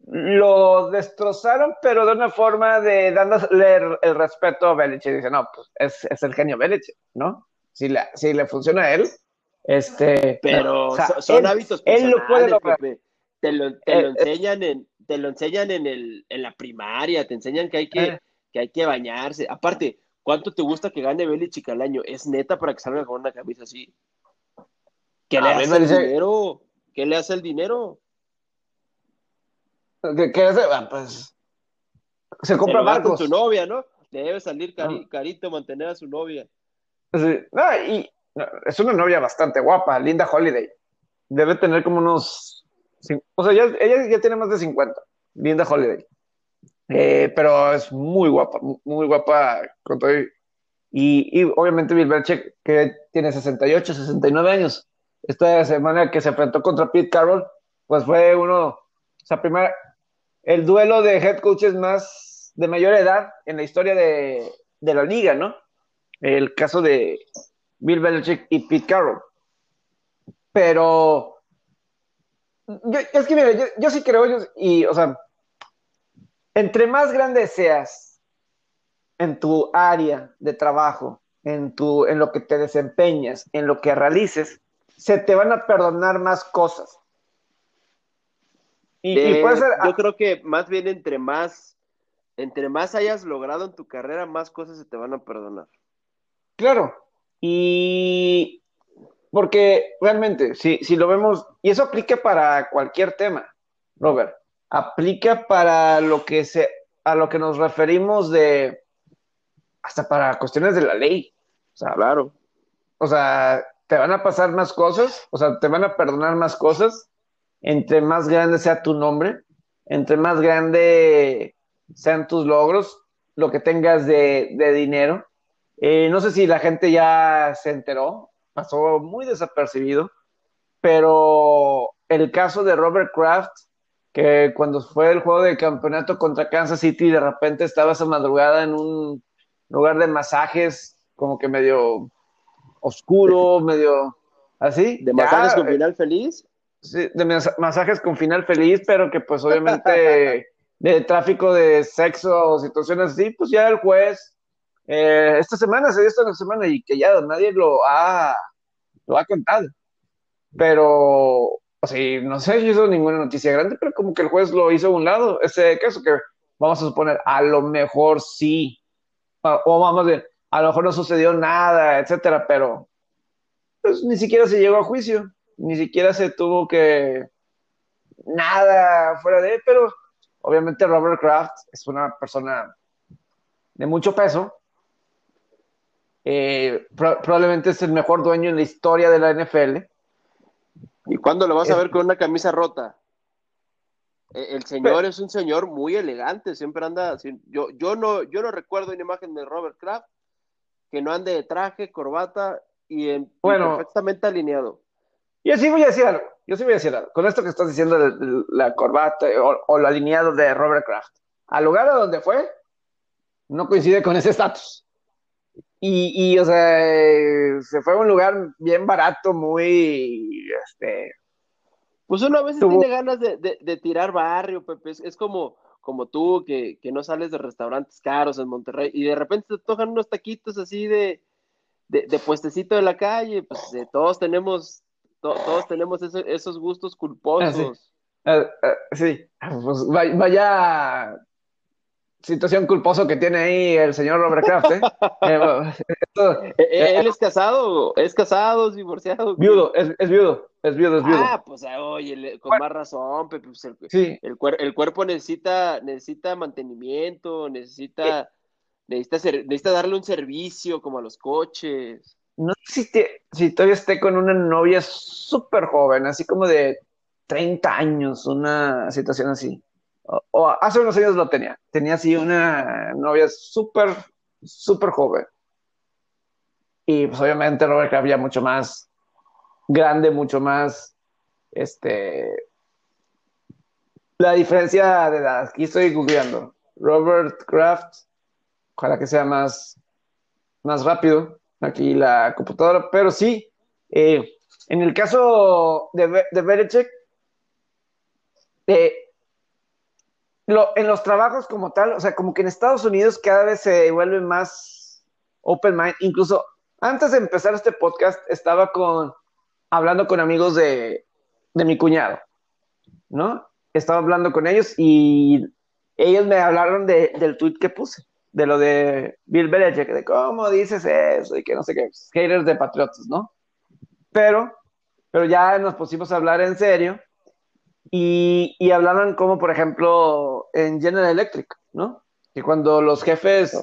lo destrozaron, pero de una forma de dándole el, respeto a Belichick. Dice, no, pues es, es el genio Belichick, ¿no? Si le, si le funciona a él, este... Pero son hábitos él lo puede Te lo, te lo eh, eh. enseñan en te lo enseñan en, el, en la primaria, te enseñan que hay que, eh. que hay que bañarse. Aparte, ¿Cuánto te gusta que gane Belichick al año? Es neta para que salga con una camisa así. ¿Qué le hace el dinero? ¿Qué le hace el dinero? ¿Qué, hace? Ah, pues se compra barcos. Con su novia, ¿no? Le debe salir carito mantener a su novia. Sí. y es una novia bastante guapa, Linda Holiday. Debe tener como unos. O sea, ella ya tiene más de 50. Linda Holiday. Eh, pero es muy guapa, muy guapa con todo. Y, y obviamente Bill Belichick, que tiene 68, 69 años. Esta semana que se enfrentó contra Pete Carroll, pues fue uno, o sea, primero, el duelo de head coaches más de mayor edad en la historia de, de la liga, ¿no? El caso de Bill Belichick y Pete Carroll. Pero yo, es que mira, yo, yo sí creo, y, o sea, entre más grande seas en tu área de trabajo, en, tu, en lo que te desempeñas, en lo que realices, se te van a perdonar más cosas. Y, puede ser, yo creo que más bien entre más, entre más hayas logrado en tu carrera, más cosas se te van a perdonar. Claro. Y porque realmente, si, si lo vemos, y eso aplica para cualquier tema, Robert aplica para lo que se, a lo que nos referimos de, hasta para cuestiones de la ley. O sea, claro. O sea, te van a pasar más cosas, o sea, te van a perdonar más cosas, entre más grande sea tu nombre, entre más grande sean tus logros, lo que tengas de, dinero. Eh, no sé si la gente ya se enteró, pasó muy desapercibido, pero el caso de Robert Kraft que cuando fue el juego de campeonato contra Kansas City, de repente estaba esa madrugada en un lugar de masajes, como que medio oscuro, medio así. ¿De masajes con final feliz? Sí, de masajes con final feliz, pero que pues obviamente de tráfico de sexo o situaciones así, pues ya el juez, eh, esta semana se dio esta semana y que ya nadie lo ha, lo ha contado. Pero o sea, no se hizo ninguna noticia grande, pero como que el juez lo hizo a un lado. Ese caso que vamos a suponer, a lo mejor sí, o vamos a ver, a lo mejor no sucedió nada, etcétera, pero pues ni siquiera se llegó a juicio, ni siquiera se tuvo que nada fuera de pero obviamente Robert Kraft es una persona de mucho peso. Eh, probablemente es el mejor dueño en la historia de la NFL ¿Y cuándo lo vas a ver con una camisa rota? E, el señor es un señor muy elegante, siempre anda, yo, yo no, yo no recuerdo una imagen de Robert Kraft que no ande de traje, corbata y, en, perfectamente alineado. Yo sí voy a decir algo, yo sí voy a decir algo, con esto que estás diciendo de, la corbata o, o, lo alineado de Robert Kraft, al lugar a donde fue, no coincide con ese estatus. Y, y, o sea, se fue a un lugar bien barato, muy, este... Pues uno a veces tiene ganas de, de, tirar barrio, Pepe, es, como, como tú, que, que, no sales de restaurantes caros en Monterrey y de repente te tocan unos taquitos así de, de, puestecito de la calle, pues eh, todos tenemos, todos tenemos esos gustos culposos. Ah, sí, ah, ah, pues vaya situación culposo que tiene ahí el señor Robert Kraft, ¿eh? Eh, eh, ¿Él es casado? ¿Es casado? ¿Es divorciado? Viudo, es, viudo, es viudo, es viudo. Ah, pues oye, con más razón, Pepe, pues, el, sí. el, cuerpo necesita, necesita mantenimiento, necesita, necesita, necesita darle un servicio como a los coches. No sé si, si todavía esté con una novia súper joven, así como de 30 años, una situación así hace unos años lo tenía. Tenía así una novia súper, súper joven. Y pues obviamente Robert Kraft ya mucho más grande, mucho más, este, la diferencia de edad. Aquí estoy googleando. Robert Kraft, ojalá que sea más, más rápido aquí la computadora, pero sí, eh, en el caso de, de Belichick, eh, en los trabajos como tal, o sea, como que en Estados Unidos cada vez se vuelve más open mind. Incluso antes de empezar este podcast, estaba con, hablando con amigos de, de mi cuñado, ¿no? Estaba hablando con ellos y ellos me hablaron de, del tweet que puse, de lo de Bill Belichick, de cómo dices eso y que no sé qué, haters de patriotas, ¿no? Pero, pero ya nos pusimos a hablar en serio y, y hablaban como, por ejemplo, en General Electric, ¿no? Que cuando los jefes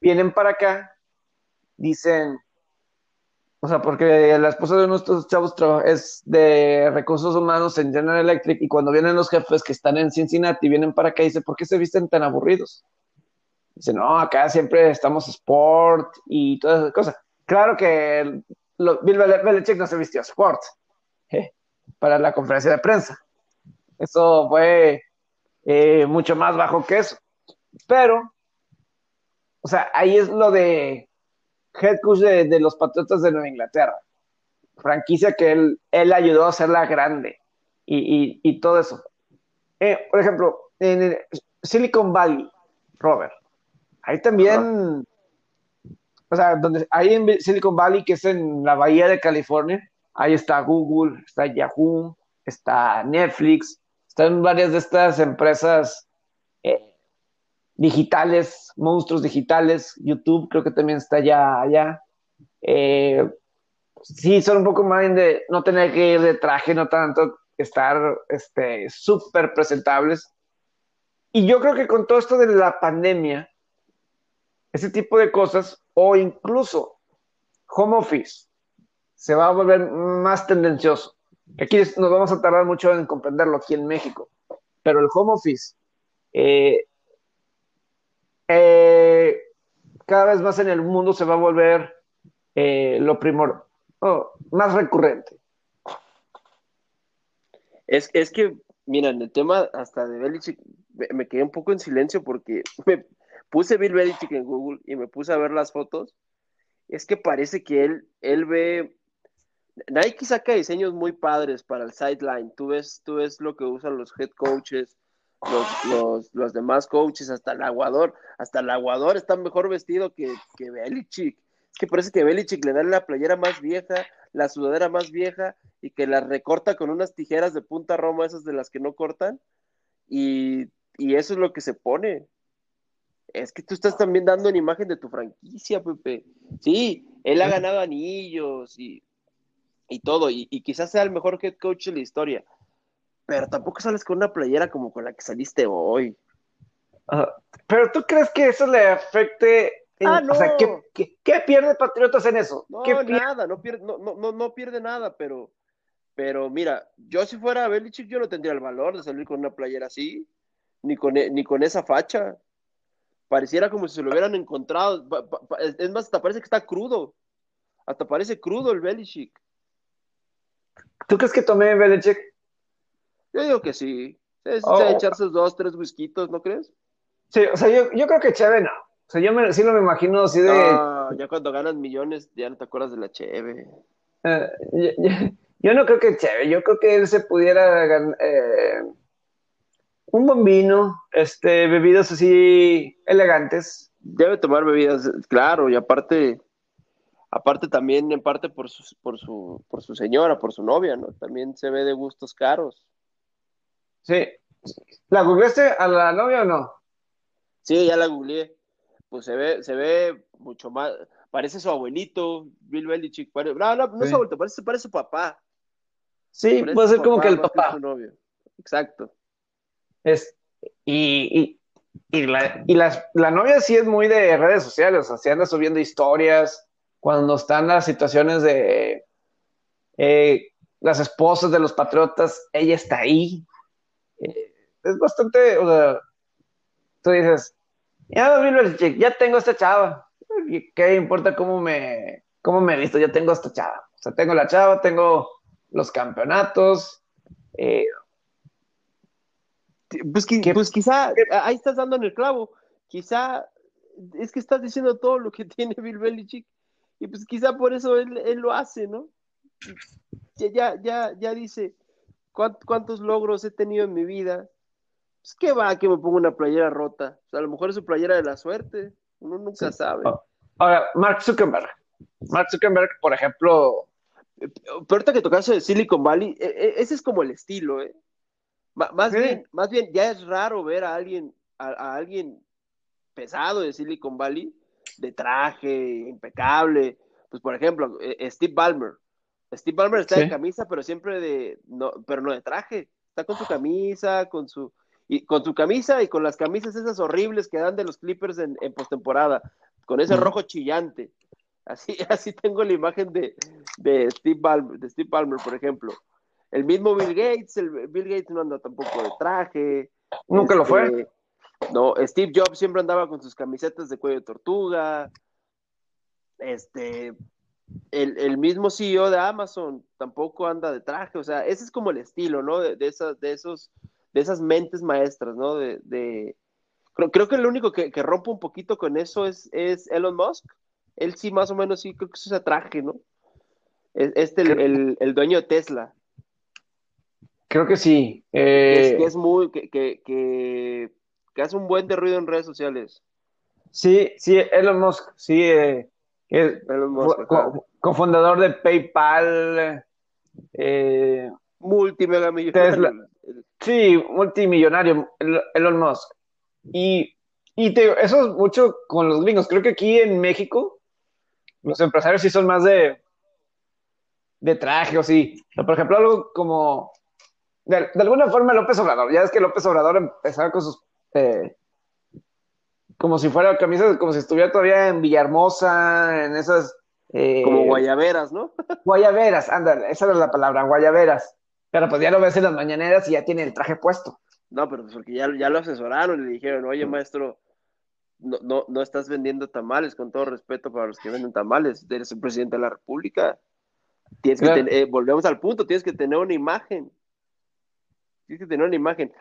vienen para acá, dicen, o sea, porque la esposa de nuestros chavos es de recursos humanos en General Electric y cuando vienen los jefes que están en Cincinnati, vienen para acá y dice, ¿por qué se visten tan aburridos? Dice, no, acá siempre estamos sport y todas esas cosas. Claro que Bill Belichick no se vistió sport ¿eh? para la conferencia de prensa. Eso fue eh, mucho más bajo que eso. Pero, o sea, ahí es lo de head coach de, los Patriotas de Nueva Inglaterra. Franquicia que él, él ayudó a hacerla grande y, y, todo eso. Eh, por ejemplo, en Silicon Valley, Robert, ahí también, o sea, donde, ahí en Silicon Valley, que es en la bahía de California, ahí está Google, está Yahoo, está Netflix, están varias de estas empresas eh, digitales, monstruos digitales. YouTube creo que también está ya allá. Eh, sí, son un poco más de no tener que ir de traje, no tanto estar este, súper presentables. Y yo creo que con todo esto de la pandemia, ese tipo de cosas, o incluso home office, se va a volver más tendencioso. Aquí nos vamos a tardar mucho en comprenderlo aquí en México, pero el home office eh, eh, cada vez más en el mundo se va a volver eh, lo primero, oh, más recurrente. Es, es que, mira, en el tema hasta de Belichick, me, quedé un poco en silencio porque me puse Bill Belichick en Google y me puse a ver las fotos. Es que parece que él, él ve Nike saca diseños muy padres para el sideline. Tú ves, tú ves lo que usan los head coaches, los, los, demás coaches, hasta el aguador. Hasta el aguador está mejor vestido que, que Belichick. Es que parece que Belichick le da la playera más vieja, la sudadera más vieja, y que la recorta con unas tijeras de punta roma, esas de las que no cortan. Y, y eso es lo que se pone. Es que tú estás también dando una imagen de tu franquicia, Pepe. Sí, él ha ganado anillos y y todo, y, quizás sea el mejor head coach de la historia, pero tampoco sales con una playera como con la que saliste hoy. pero tú crees que eso le afecte Ah, no. O sea, ¿qué, pierde Patriotas en eso? No, ¿Qué nada, no pierde, no, no, no, pierde nada, pero, Pero mira, yo si fuera Belichick, yo no tendría el valor de salir con una playera así, ni con, e, ni con esa facha. Pareciera como si se lo hubieran encontrado. Es más, hasta parece que está crudo. Hasta parece crudo el Belichick. ¿Tú crees que tomé Belichick? Yo digo que sí. Es oh. echarse dos, tres whiskitos, ¿no crees? Sí, o sea, yo, yo creo que Cheve no. O sea, yo me, sí no me imagino así de. ya cuando ganas millones, ya no te acuerdas de la Cheve. Eh, yo, no creo que Cheve, yo creo que él se pudiera ganar. Eh, un buen vino, este, bebidas así elegantes. Debe tomar bebidas, claro, y aparte, aparte también en parte por su, por su, por su señora, por su novia, ¿no? También se ve de gustos caros. Sí. ¿La googleaste a la novia o no? Sí, ya la googleé. Pues se ve, se ve mucho más, parece su abuelito, Bill Belichick. no, no, no es su abuelito, parece, parece su papá. Sí, puede ser como que el papá. Su novio. Exacto. Es, y, y, la, y la novia sí es muy de redes sociales, o sea, se anda subiendo historias cuando están las situaciones de eh, las esposas de los patriotas, ella está ahí. Eh, es bastante, o sea, tú dices, ya, ya tengo esta chava. ¿Qué importa cómo me, cómo me he visto? Ya tengo esta chava. O sea, tengo la chava, tengo los campeonatos, eh, pues, pues, quizá, ahí estás dando en el clavo, quizá es que estás diciendo todo lo que tiene Bill Belichick y pues quizá por eso él, lo hace, ¿no? Ya, ya, ya dice, ¿cuántos logros he tenido en mi vida? Pues qué va que me ponga una playera rota. a lo mejor es su playera de la suerte, uno nunca sabe. Ah, ahora, Mark Zuckerberg. Mark Zuckerberg, por ejemplo. Pero ahorita que tocaste de Silicon Valley, e, e, ese es como el estilo, ¿eh? Más, bien, más bien, ya es raro ver a alguien, a, alguien pesado de Silicon Valley, de traje, impecable. Pues, por ejemplo, eh, eh, Steve Ballmer. Steve Ballmer está de camisa, pero siempre de, no, pero no de traje. Está con su camisa, con su, y con su camisa y con las camisas esas horribles que dan de los Clippers en, postemporada, con ese rojo chillante. Así, así tengo la imagen de, de Steve Ballmer, de Steve Ballmer, por ejemplo. El mismo Bill Gates, el Bill Gates no anda tampoco de traje. Nunca lo fue. No, Steve Jobs siempre andaba con sus camisetas de cuello de tortuga. Este, el, mismo CEO de Amazon tampoco anda de traje. O sea, ese es como el estilo, ¿no? De, esas, de esos, de esas mentes maestras, ¿no? De, creo, que el único que, rompe un poquito con eso es, es Elon Musk. Él sí, más o menos, sí, creo que es ese traje, ¿no? Este, el, el dueño de Tesla. Creo que sí. Eh, que es muy, que, que, que, hace un buen de ruido en redes sociales. Sí, sí, Elon Musk, sí, eh, Elon Musk, cofundador de PayPal, eh, multimillonario. Sí, multimillonario, Elon Musk. Y, y te, eso es mucho con los gringos. Creo que aquí en México, los empresarios sí son más de, de traje o sí. Por ejemplo, algo como de, alguna forma López Obrador, ya es que López Obrador empezaba con sus, eh, como si fuera camisas, como si estuviera todavía en Villahermosa, en esas... Eh, como guayaberas, ¿no? guayaberas, ándale, esa era la palabra, guayaberas. Pero pues ya lo ves en las mañaneras y ya tiene el traje puesto. No, pero pues porque ya, ya lo asesoraron y le dijeron, oye maestro, no, no, no estás vendiendo tamales, con todo respeto para los que venden tamales, eres el presidente de la República. Tienes que eh, volvemos al punto, tienes que tener una imagen. Tienes que tener una imagen.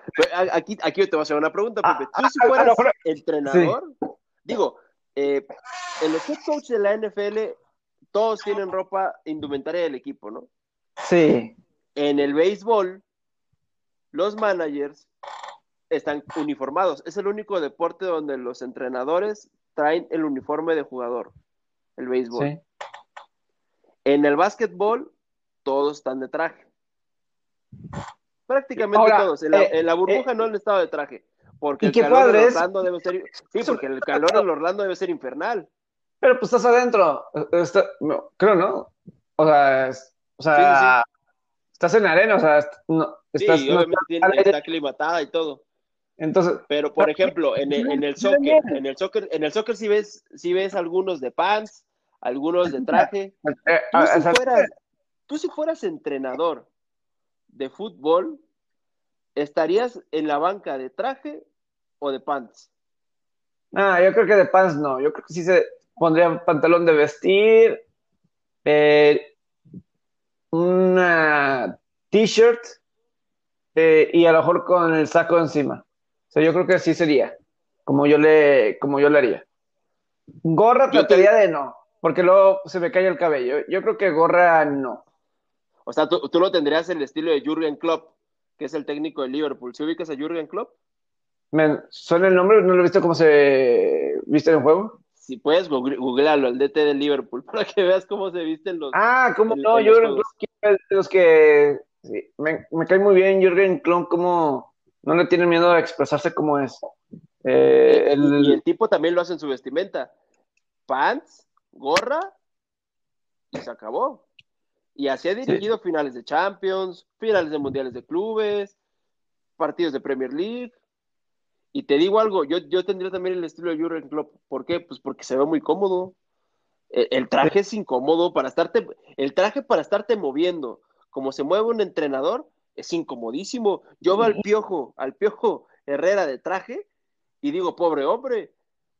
aquí, aquí te voy a hacer una pregunta, ah, Pepe. Tú si ah, fueras entrenador, digo, eh, en los head coaches de la NFL, todos tienen ropa indumentaria del equipo, ¿no? Sí. En el béisbol, los managers están uniformados. Es el único deporte donde los entrenadores traen el uniforme de jugador, el béisbol. Sí. En el básquetbol, todos están de traje. Prácticamente todos. En la, eh, burbuja eh, no han estado de traje. Porque el calor de Orlando debe ser. Sí, porque el calor en Orlando debe ser infernal. Pero pues estás adentro. creo, ¿no? O sea, o sea estás en la arena, o sea, no, estás. Sí, obviamente está aclimatada y todo. Entonces, pero por ejemplo, en el, en el soccer, en el soccer, en el soccer sí ves, sí ves algunos de pants, algunos de traje. Eh, tú, si fueras, tú si fueras entrenador, de fútbol, ¿estarías en la banca de traje o de pants? Ah, yo creo que de pants no. Yo creo que sí se pondría pantalón de vestir, eh, una t-shirt eh, y a lo mejor con el saco encima. O sea, yo creo que sí sería, como yo le, como yo le haría. Gorra trataría de no, porque luego se me cae el cabello. Yo creo que gorra no. O sea, tú, tú lo tendrías el estilo de Jürgen Klopp, que es el técnico de Liverpool. ¿Se ubicas a Jürgen Klopp? Me suena el nombre, no lo he visto cómo se viste en el juego. Si puedes, googlearlo, el DT de Liverpool, para que veas cómo se visten los. Ah, cómo no, Jürgen Klopp, los que. me, me, cae muy bien Jürgen Klopp, como no le tiene miedo a expresarse como es. Eh, el... Y el tipo también lo hace en su vestimenta. Pants, gorra, y se acabó. Y así ha dirigido finales de Champions, finales de Mundiales de Clubes, partidos de Premier League. Y te digo algo, yo, yo tendría también el estilo de Jurgen Klopp. ¿Por qué? Pues porque se ve muy cómodo. El, el, traje es incómodo para estarte, el traje para estarte moviendo, como se mueve un entrenador, es incomodísimo. Yo veo al piojo, al piojo Herrera de traje, y digo, pobre hombre,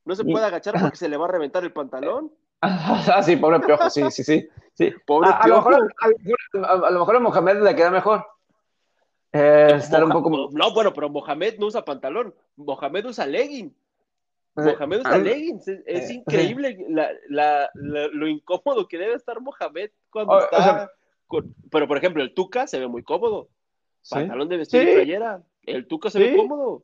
no se puede agachar porque se le va a reventar el pantalón. Ah, sí, pobre piojo, sí, sí, sí. sí. Pobre a, piojo. A, lo mejor, a, lo mejor, a Mohamed le queda mejor. Eh, estar un poco... No, bueno, pero Mohamed no usa pantalón. Mohamed usa legging. Mohamed usa leggings. Es, es increíble la, la, la, lo incómodo que debe estar Mohamed cuando oh, está. O sea, con... Pero, por ejemplo, el Tuca se ve muy cómodo. Pantalón de vestir sí. y playera. El Tuca se sí. ve cómodo.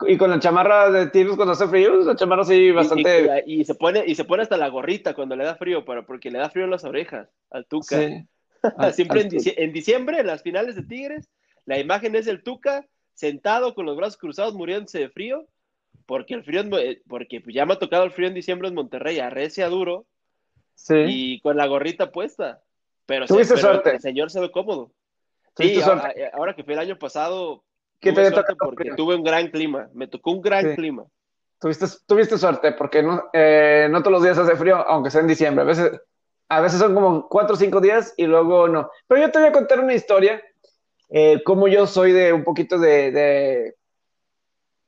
Y con la chamarra de Tigres cuando hace frío, la chamarra sí bastante. Y, y, y, se pone, y se pone hasta la gorrita cuando le da frío, pero porque le da frío en las orejas al Tuca. Sí. Siempre en, dic en, diciembre, en las finales de Tigres, la imagen es del Tuca sentado con los brazos cruzados muriéndose de frío, porque el frío, porque ya me ha tocado el frío en diciembre en Monterrey, arrecia duro, sí. y con la gorrita puesta. Pero, ¿Tuviste pero suerte? el señor se ve cómodo. Sí, ahora, ahora, que fue el año pasado, ¿Qué tuve te suerte porque tuve un gran clima, me tocó un gran Sí. clima. Tuviste, tuviste suerte porque no, eh, no todos los días hace frío, aunque sea en diciembre. A veces, a veces son como cuatro o cinco días y luego no. Pero yo te voy a contar una historia, eh, como yo soy de un poquito de, de,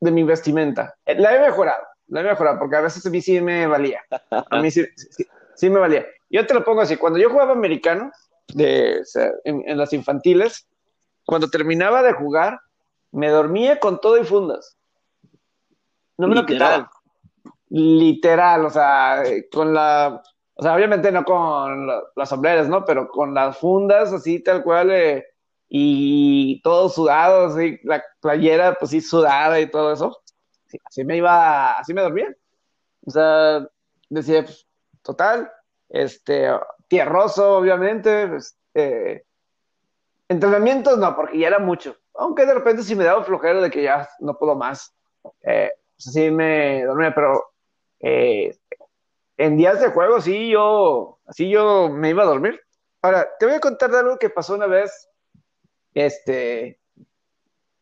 de mi vestimenta. Eh, La he mejorado, la he mejorado, porque a veces a mí sí me valía. A mí sí, sí, sí me valía. Yo te lo pongo así, cuando yo jugaba americano, de, o sea, en, en las infantiles, cuando terminaba de jugar, me dormía con todo y fundas. No me lo quitaba. Literal, o sea, con la, o sea, obviamente no con la, las sombreras, ¿no? Pero con las fundas así tal cual, eh, y todo sudado, así, la playera pues sí sudada y todo eso. Sí, así me iba, así me dormía. O sea, decía, pues, total, este, tierroso, obviamente, pues, eh, entrenamientos no, porque ya era mucho. Aunque de repente sí me daba flojero de que ya no puedo más. Eh, así me dormía, pero eh, en días de juego sí yo, así yo me iba a dormir. Ahora, te voy a contar de algo que pasó una vez, este,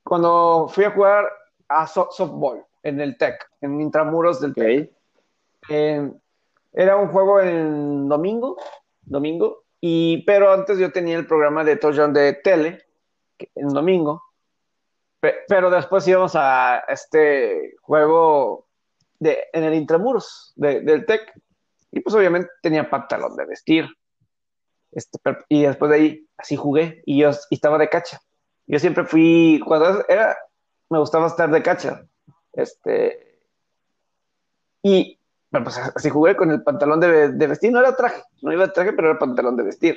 cuando fui a jugar a so softball en el TEC, en Intramuros del TEC. Eh, era un juego en domingo, domingo, y, pero antes yo tenía el programa de touchdown de tele, en domingo, pero después íbamos a este juego de, en el intramuros de, del TEC. Y pues obviamente tenía pantalón de vestir. Este, y después de ahí así jugué. Y yo y estaba de cacha. Yo siempre fui cuando era me gustaba estar de cacha. Este y bueno, pues así jugué con el pantalón de, de, vestir no era traje no iba de traje pero era pantalón de vestir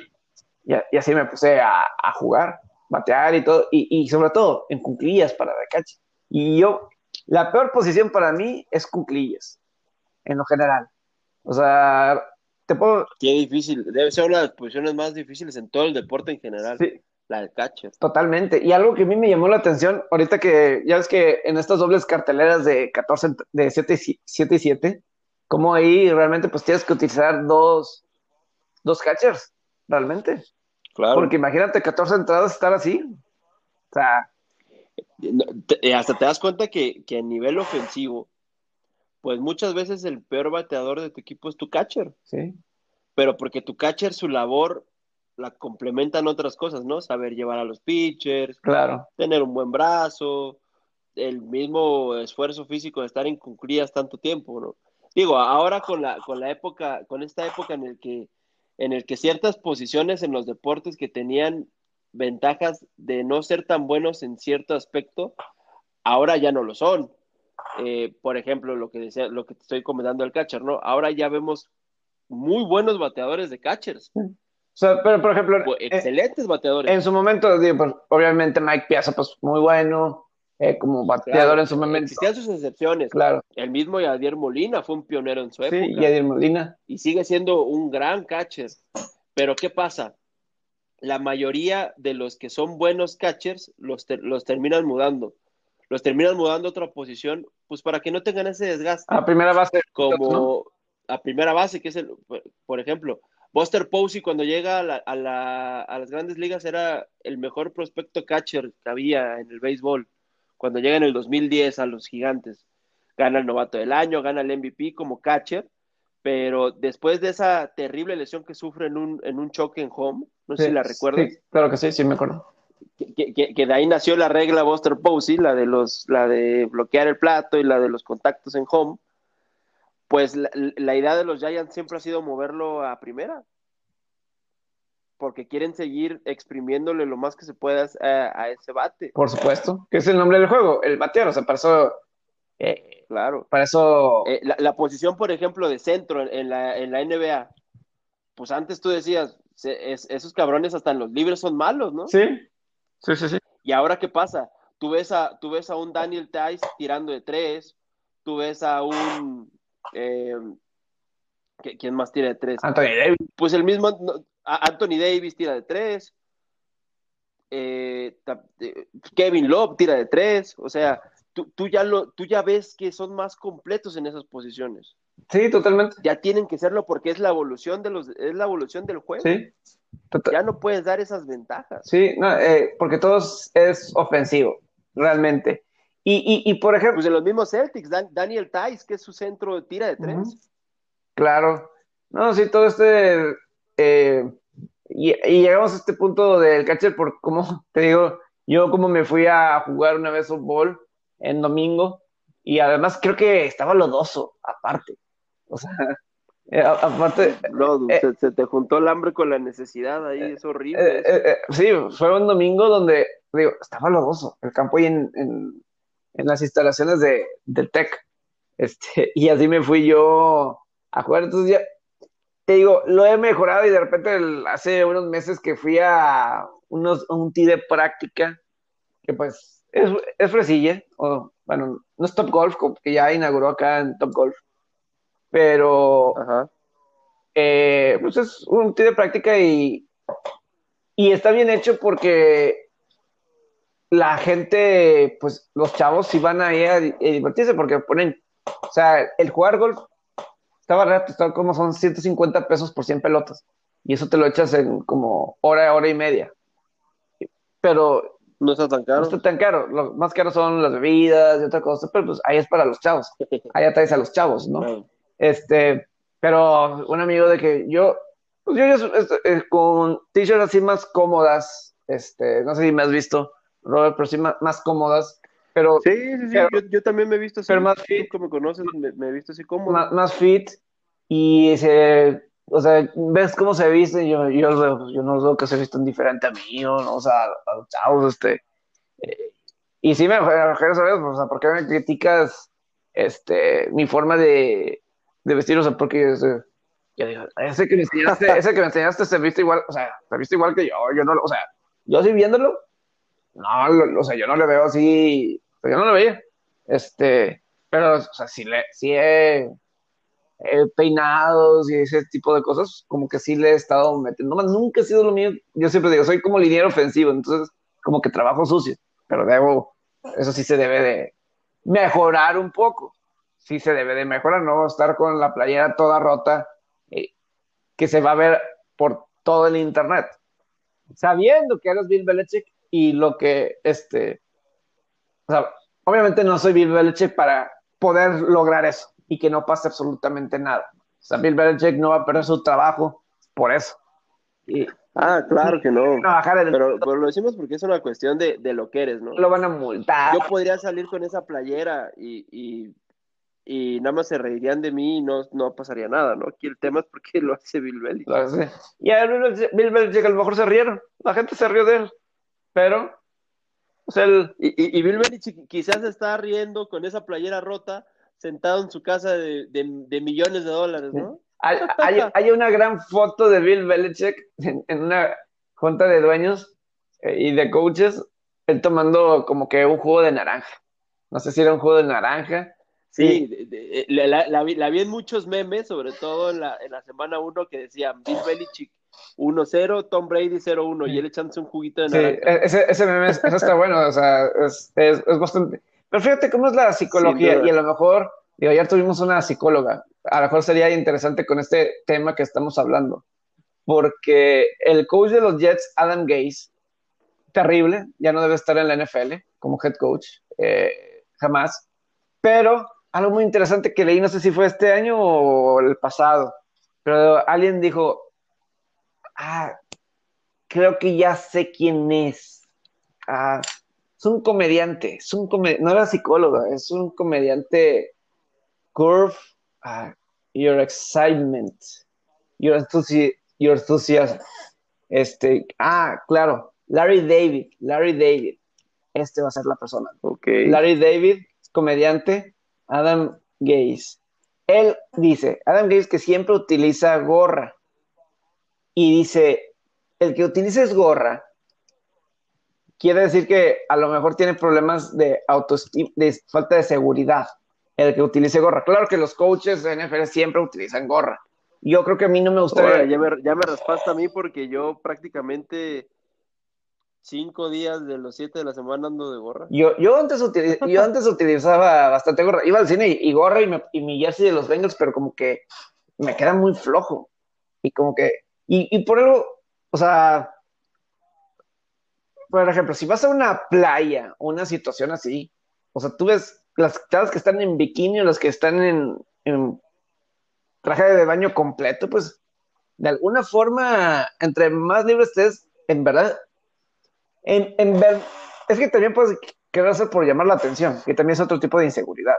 y, y así me puse a, a jugar batear y todo, y, y, sobre todo en cuclillas para la cacha. Y yo, la peor posición para mí es cuclillas, en lo general. O sea, te puedo... Qué difícil, debe ser una de las posiciones más difíciles en todo el deporte en general. Sí. La del catcher. Totalmente. Y algo que a mí me llamó la atención, ahorita que ya ves que en estas dobles carteleras de 14, de 7, 7 y 7, como ahí realmente pues tienes que utilizar dos, dos catchers, realmente. Claro. Porque imagínate 14 entradas estar así. O sea. Hasta te das cuenta que, que, a nivel ofensivo, pues muchas veces el peor bateador de tu equipo es tu catcher. Sí. Pero porque tu catcher, su labor la complementan otras cosas, ¿no? Saber llevar a los pitchers, claro. tener un buen brazo, el mismo esfuerzo físico de estar en cuclillas tanto tiempo, ¿no? Digo, ahora con la, con la época, con esta época en el que, en el que ciertas posiciones en los deportes que tenían ventajas de no ser tan buenos en cierto aspecto, ahora ya no lo son. Eh, por ejemplo, lo que decía, lo que te estoy comentando del catcher, ¿no? Ahora ya vemos muy buenos bateadores de catchers. O sea, pero por ejemplo, excelentes bateadores. En su momento, digo, pues, obviamente Mike Piazza, pues muy bueno, eh, como bateador en su momento. Existían sus excepciones. Claro. El mismo Yadier Molina fue un pionero en su época. Sí, Yadier Molina. Y sigue siendo un gran catcher. Pero ¿qué pasa? La mayoría de los que son buenos catchers los, los terminan mudando los terminan mudando a otra posición, pues para que no tengan ese desgaste. A primera base. Como a primera base, que es el, por ejemplo, Buster Posey cuando llega a, las grandes ligas era el mejor prospecto catcher que había en el béisbol. Cuando llega en el 2010 a los gigantes, gana el novato del año, gana el MVP como catcher, pero después de esa terrible lesión que sufre en un, en un choque en home, no sé si la recuerdas. Sí, claro que sí, sí me acuerdo. Que, de ahí nació la regla Buster Posey, la de los, la de bloquear el plato y la de los contactos en home, pues la, idea de los Giants siempre ha sido moverlo a primera, porque quieren seguir exprimiéndole lo más que se pueda a, ese bate. Por supuesto, que es el nombre del juego, el batear, o sea, para eso... Eh, claro. Para eso... Eh, la, posición, por ejemplo, de centro en, la, en la NBA, pues antes tú decías, esos cabrones hasta en los libres son malos, ¿no? Sí, Sí, sí, sí. Y ahora, ¿qué pasa? Tú ves a, tú ves a un Daniel Tice tirando de tres, tú ves a un... Eh, ¿Quién más tira de tres? Anthony Davis. Pues el mismo Anthony Davis tira de tres. Eh, Kevin Love tira de tres. O sea, tú, tú, ya lo, tú ya ves que son más completos en esas posiciones. Sí, totalmente. Ya tienen que serlo porque es la evolución de los, es la evolución del juego. Sí. Ya no puedes dar esas ventajas. Sí, no, eh, porque todo es ofensivo, realmente. Y, y, por ejemplo. Pues de los mismos Celtics, Daniel Tice, que es su centro de tira de tres. Claro. No, sí, todo este. Eh, y, llegamos a este punto del catcher, por como te digo, yo como me fui a jugar una vez fútbol en domingo, y además creo que estaba lodoso, aparte. O sea, eh, aparte. No, eh, se, te juntó el hambre con la necesidad ahí, es horrible. Eh, sí, fue un domingo donde, digo, estaba lodoso el campo ahí en, en, las instalaciones de, del TEC. Este, y así me fui yo a jugar. Entonces ya, te digo, lo he mejorado y de repente hace unos meses que fui a unos, un tee de práctica, que pues es, es fresilla, o bueno, no es Top Golf, que ya inauguró acá en Top Golf pero eh, pues es un tiro de práctica y, y está bien hecho porque la gente, pues los chavos sí van ahí a, a, divertirse porque ponen, o sea, el jugar golf estaba barato, estaba como son 150 pesos por 100 pelotas y eso te lo echas en como hora, hora y media. Pero no está tan caro. No está tan caro. Lo más caro son las bebidas y otra cosa, pero pues ahí es para los chavos. Ahí atraes a los chavos, ¿no? Este, pero un amigo de que yo, pues yo, este, eh, con t-shirts así más cómodas, este, no sé si me has visto, Robert, pero sí más, cómodas. Pero, sí, sí, sí, yo, también me he visto así. Pero más fit. Como me conoces, me, he visto así cómodo. Más, fit. Y se, o sea, ves cómo se visten, yo, yo, yo no veo que se visten diferente a mí, o, ¿no? o sea, a los chavos, este. Eh, y sí me quiero saber, o sea, ¿por qué me criticas este, mi forma de, de vestir, o sea, porque ese, ese que me enseñaste, ese que me enseñaste se viste igual, o sea, se viste igual que yo, yo no, o sea, yo así viéndolo, no, o sea, yo no le veo así, yo no lo veía, este, pero, o sea, sí, le, sí he, peinados y ese tipo de cosas, como que sí le he estado metiendo, más. Nunca ha sido lo mío, yo siempre digo, soy como liniero ofensivo, entonces, como que trabajo sucio, pero debo, eso sí se debe de mejorar un poco, sí se debe de mejorar, no estar con la playera toda rota que se va a ver por todo el internet. Sabiendo que eres Bill Belichick y lo que este, o sea, obviamente no soy Bill Belichick para poder lograr eso y que no pase absolutamente nada. O sea, Bill Belichick no va a perder su trabajo por eso. Y, Ah, claro que no. trabajar en el Pero, pero lo decimos porque es una cuestión de, de lo que eres, ¿no? lo van a multar. Yo podría salir con esa playera y, y, y nada más se reirían de mí y no, no pasaría nada, ¿no? Aquí el tema es porque lo hace Bill Belichick. Y a Bill Belichick a lo mejor se rieron. La gente se rió de él. Pero, pues él, Y, y, y Bill Belichick quizás está riendo con esa playera rota, sentado en su casa de, de, de millones de dólares, ¿no? hay, hay, hay una gran foto de Bill Belichick en, en una junta de dueños eh, y de coaches, él tomando como que un jugo de naranja. No sé si era un jugo de naranja. Sí, de- la, la- la vi, la vi en muchos memes, sobre todo en la, en la semana 1 que decían Bill Belichick 1-0, Tom Brady 0-1 y él echándose un juguito de Sí, naranja. e- ese, ese meme es- eso está bueno, o sea, es, es, es bastante. Pero fíjate cómo es la psicología, y a lo mejor, digo, ya tuvimos una psicóloga, a lo mejor sería interesante con este tema que estamos hablando, porque el coach de los Jets, Adam Gase, terrible, ya no debe estar en la NFL como head coach, eh, jamás, pero algo muy interesante que leí, no sé si fue este año o el pasado, pero alguien dijo, ah, creo que ya sé quién es. Ah, es un comediante, es un come- no era psicóloga, es un comediante. Curve ah, your excitement, your, enthusi- your enthusiasm. Este, ah, claro, Larry David, Larry David. Este va a ser la persona. Ok. Larry David, comediante, Adam Gaze. Él dice, Adam Gaze que siempre utiliza gorra. Y dice, el que utilices gorra quiere decir que a lo mejor tiene problemas de autoestima, de falta de seguridad. El que utilice gorra. Claro que los coaches de NFL siempre utilizan gorra. Yo creo que a mí no me gustaría. Ya, me, ya me raspaste a mí porque yo prácticamente cinco días de los siete de la semana ando de gorra. Yo, yo, antes, utili- yo antes utilizaba bastante gorra. Iba al cine y, y gorra y, me- y mi jersey de los Bengals, pero como que me queda muy flojo. Y como que. Y, y por algo, o sea. Por ejemplo, si vas a una playa, una situación así, o sea, tú ves las chavas que están en bikini o las que están en, en traje de baño completo, pues de alguna forma, entre más libre estés, en verdad, en, en es que también puedes hacer por llamar la atención, que también es otro tipo de inseguridad,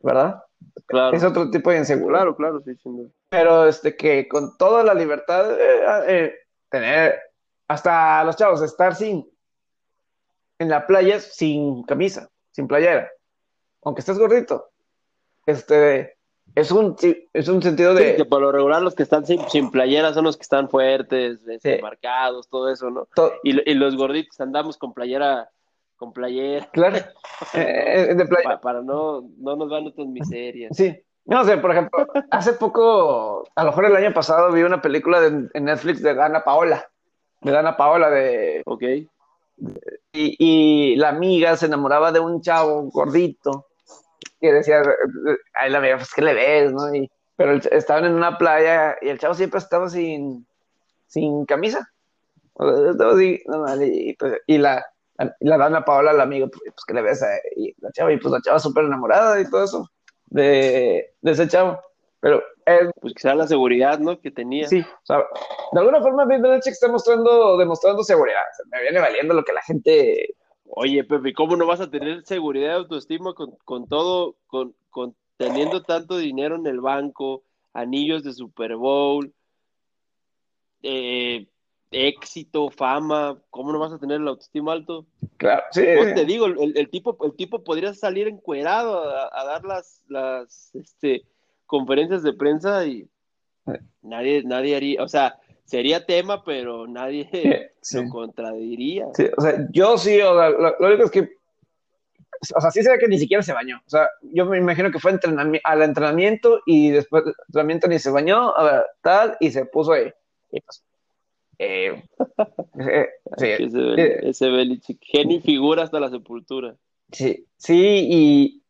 ¿verdad? Claro. Es otro tipo de inseguridad. Claro, claro, sí, sin duda. Pero este que con toda la libertad, eh, eh, tener hasta los chavos, estar sin en la playa sin camisa, sin playera, aunque estés gordito, este es un es un sentido de Sí, que por lo regular los que están sin, sin playera son los que están fuertes, este, Sí. marcados, todo eso, ¿no? to- Y, y los gorditos andamos con playera, con playera, claro, eh, eh, de playa. pa- para no, no nos van nuestras miserias. Sí. No sé, por ejemplo, hace poco, a lo mejor el año pasado vi una película de, en Netflix de Dana Paola, de Dana Paola, de, Ok. y, y la amiga se enamoraba de un chavo gordito, que decía, ay, la amiga, pues, ¿qué le ves, no? Y, pero el- estaban en una playa y el chavo siempre estaba sin, sin camisa. O sea, Estaba así, normal, y, pues, y la, la, Dana Paola, la amiga, pues, pues, ¿qué le ves? a- Y la chava, y pues la chava súper enamorada y todo eso de, de ese chavo. Pero él, Pues quizá la seguridad, ¿no? Que tenía. sí, o sea, de alguna forma Bill Belichick está mostrando, demostrando seguridad. O sea, me viene valiendo lo que la gente... Oye, Pepe, ¿cómo no vas a tener seguridad y autoestima con, con todo, con, con teniendo tanto dinero en el banco, anillos de Super Bowl, eh, éxito, fama? ¿Cómo no vas a tener el autoestima alto? Claro, sí. Pues te digo, el, el tipo, el tipo podría salir encuerado a, a dar las, las este, conferencies de prensa y nadie, nadie haría, o sea, sería tema, pero nadie Sí. lo contradiría. Sí, o sea, yo sí, o sea, lo, lo único es que, o sea, sí se ve que ni siquiera se bañó. O sea, yo me imagino que fue entrenami- al entrenamiento y después del entrenamiento ni se bañó, a ver, tal, y se puso ahí. Y pues, eh, eh, sí, Ese, eh, ese Belichick, genio y figura hasta la sepultura. sí, sí, y,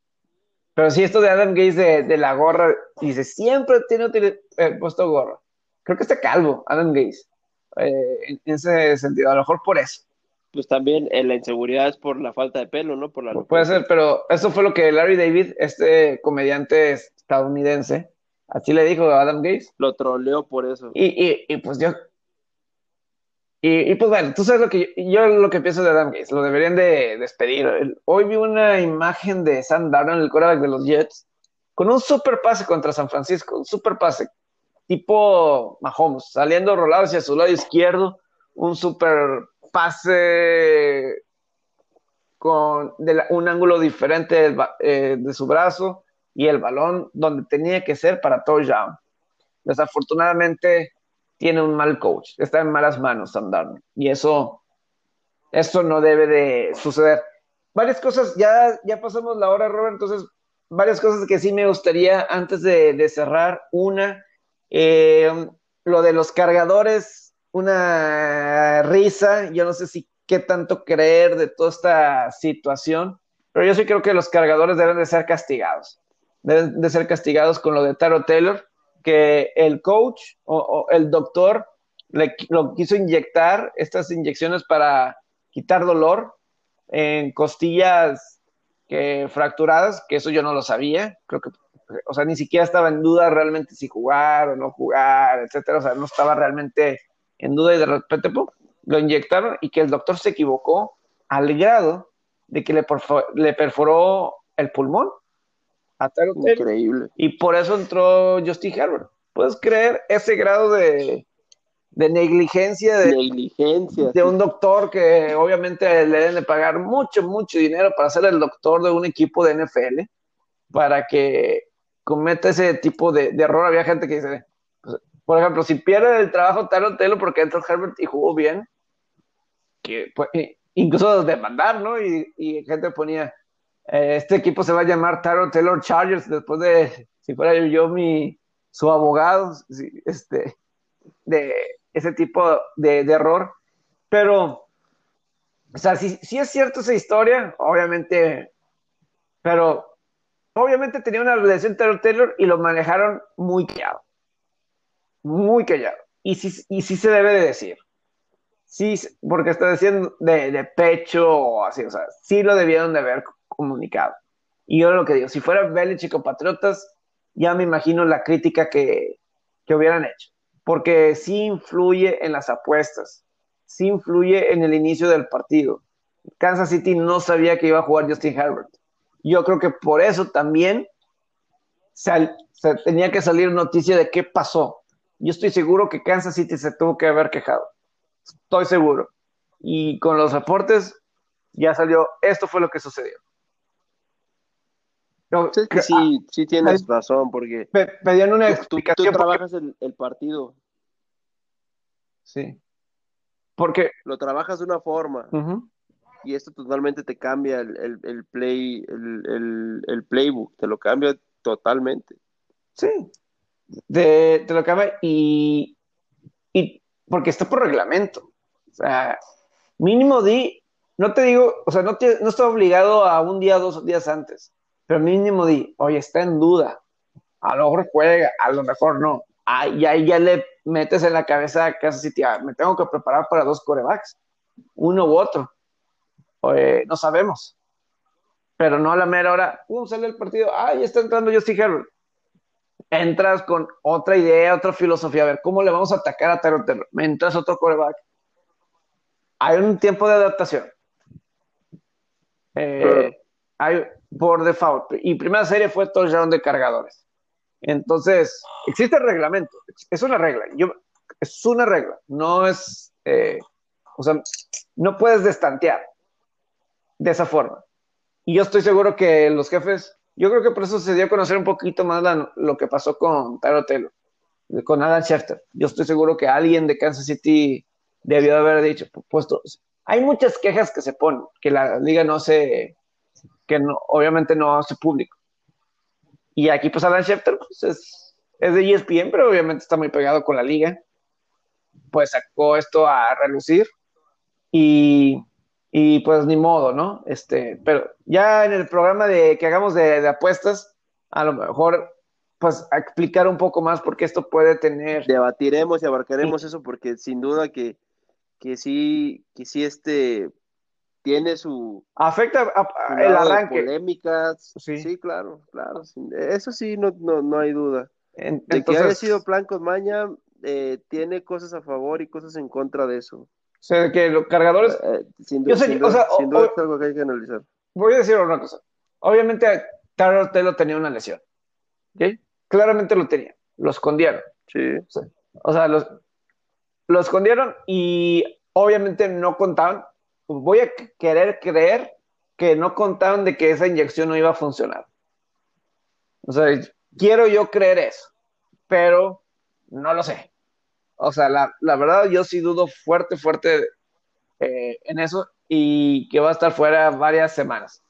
pero sí, esto de Adam Gates de, de la gorra, dice, siempre tiene eh, puesto gorra. Creo que está calvo, Adam Gates, en, en ese sentido, a lo mejor por eso. Pues también la inseguridad es por la falta de pelo, ¿no? Por la Puede ser, pero eso fue lo que Larry David, este comediante estadounidense, así le dijo a Adam Gates. Lo troleó por eso. Y, y, y pues yo, Y, pues bueno, tú sabes lo que yo, lo que pienso de Adam Gates, lo deberían de despedir. Hoy vi una imagen de Sam Darnold, el quarterback de los Jets, con un super pase contra San Francisco, un super pase, tipo Mahomes, saliendo rolado hacia su lado izquierdo, un super pase con un ángulo diferente eh, de su brazo y el balón donde tenía que ser para touchdown. Desafortunadamente tiene un mal coach, está en malas manos Sam y eso, eso no debe de suceder. Varias cosas, ya, ya pasamos la hora, Robert, entonces varias cosas que sí me gustaría antes de, cerrar. Una, eh, lo de los cargadores, una risa, yo no sé si qué tanto creer de toda esta situación, pero yo sí creo que los cargadores deben de ser castigados. Deben de ser castigados con lo de Taro Taylor, que el coach o, el doctor le, lo quiso inyectar estas inyecciones para quitar dolor en costillas que fracturadas, que eso yo no lo sabía, creo que, o sea, ni siquiera estaba en duda realmente si jugar o no jugar, etcétera, o sea, no estaba realmente en duda y de repente lo inyectaron y que el doctor se equivocó al grado de que le, le perforó el pulmón. A Increíble. Y por eso entró Justin Herbert. ¿Puedes creer ese grado de, negligencia de, negligencia, de un doctor que obviamente le deben de pagar mucho, mucho dinero para ser el doctor de un equipo de NFL, para que cometa ese tipo de, error? Había gente que dice, pues, por ejemplo, si pierde el trabajo Taro Telo porque entró Herbert y jugó bien, que pues, incluso demandar, ¿no? Y, y gente ponía, este equipo se va a llamar Taro Taylor Chargers después de, si fuera yo, mi, su abogado, este, de ese tipo de, error. Pero, o sea, si, si, es cierto esa historia, obviamente, pero obviamente tenía una relación Taylor Taylor y lo manejaron muy callado. Muy callado. Y sí, y sí se debe de decir. Sí, porque está diciendo de, de pecho o así, o sea, sí lo debieron de haber comunicado. Y yo lo que digo, si fuera Belichick o Patriotas, ya me imagino la crítica que, que hubieran hecho, porque sí influye en las apuestas, sí influye en el inicio del partido. Kansas City no sabía que iba a jugar Justin Herbert. Yo creo que por eso también se, se tenía que salir noticia de qué pasó. Yo estoy seguro que Kansas City se tuvo que haber quejado. Estoy seguro. Y con los reportes ya salió, esto fue lo que sucedió sí, sí, tienes razón, porque pedían una explicación. Tú, trabajas el, partido. Sí. Porque. Lo trabajas de una forma. Y esto totalmente te cambia el, el, play, el, playbook, te lo cambia totalmente. Sí. Te, te lo cambia y, y. Porque está por reglamento. O sea, mínimo di. No te digo, o sea, no, te, no está obligado a un día, dos días antes pero mínimo di, oye, está en duda, a lo mejor juega, a lo mejor no. y ahí ya le metes en la cabeza que City, ah, me tengo que preparar para dos corebacks, uno u otro. No sabemos. Pero no a la mera hora, uh, sale el partido, ah, ya está entrando Justin Herbert. Entras con otra idea, otra filosofía, a ver, ¿cómo le vamos a atacar a Terror Terror? Me entras otro coreback. Hay un tiempo de adaptación. Eh, hay, por default. Y primera serie fue touchdown de cargadores. Entonces, existe el reglamento, es una regla. Yo, es una regla, no es, eh, o sea, no puedes destantear de esa forma. Y yo estoy seguro que los jefes, yo creo que por eso se dio a conocer un poquito más lo que pasó con Tyro Taylor, con Adam Schefter. Yo estoy seguro que alguien de Kansas City debió haber dicho, puesto, hay muchas quejas que se ponen, que la liga no se, que no, obviamente no hace público. Y aquí pues Alan Schefter pues, es, es de ESPN, pero obviamente está muy pegado con la liga. Pues sacó esto a relucir y, y pues ni modo, ¿no? Este, pero ya en el programa de que hagamos de, apuestas, a lo mejor pues a explicar un poco más porque esto puede tener. Debatiremos y abarcaremos eso porque sin duda que, que sí, que sí este tiene su afecta el arranque polémicas sí. claro claro eso sí no, no, hay duda de que haya sido plan con maña eh, tiene cosas a favor y cosas en contra de eso O sea, que los cargadores. Eh, sin duda, Yo sé, sin o duda- sea, o- sin duda o- es algo que hay que analizar. voy a decir una cosa. Obviamente, Taro Telo tenía una lesión. Claramente lo tenía. Lo escondieron. Sí, O sea, los, lo escondieron y obviamente no contaban. Voy a querer creer que no contaban de que esa inyección no iba a funcionar. O sea, quiero yo creer eso, pero no lo sé. O sea, la, la verdad yo sí dudo fuerte, fuerte eh, en eso y que va a estar fuera varias semanas.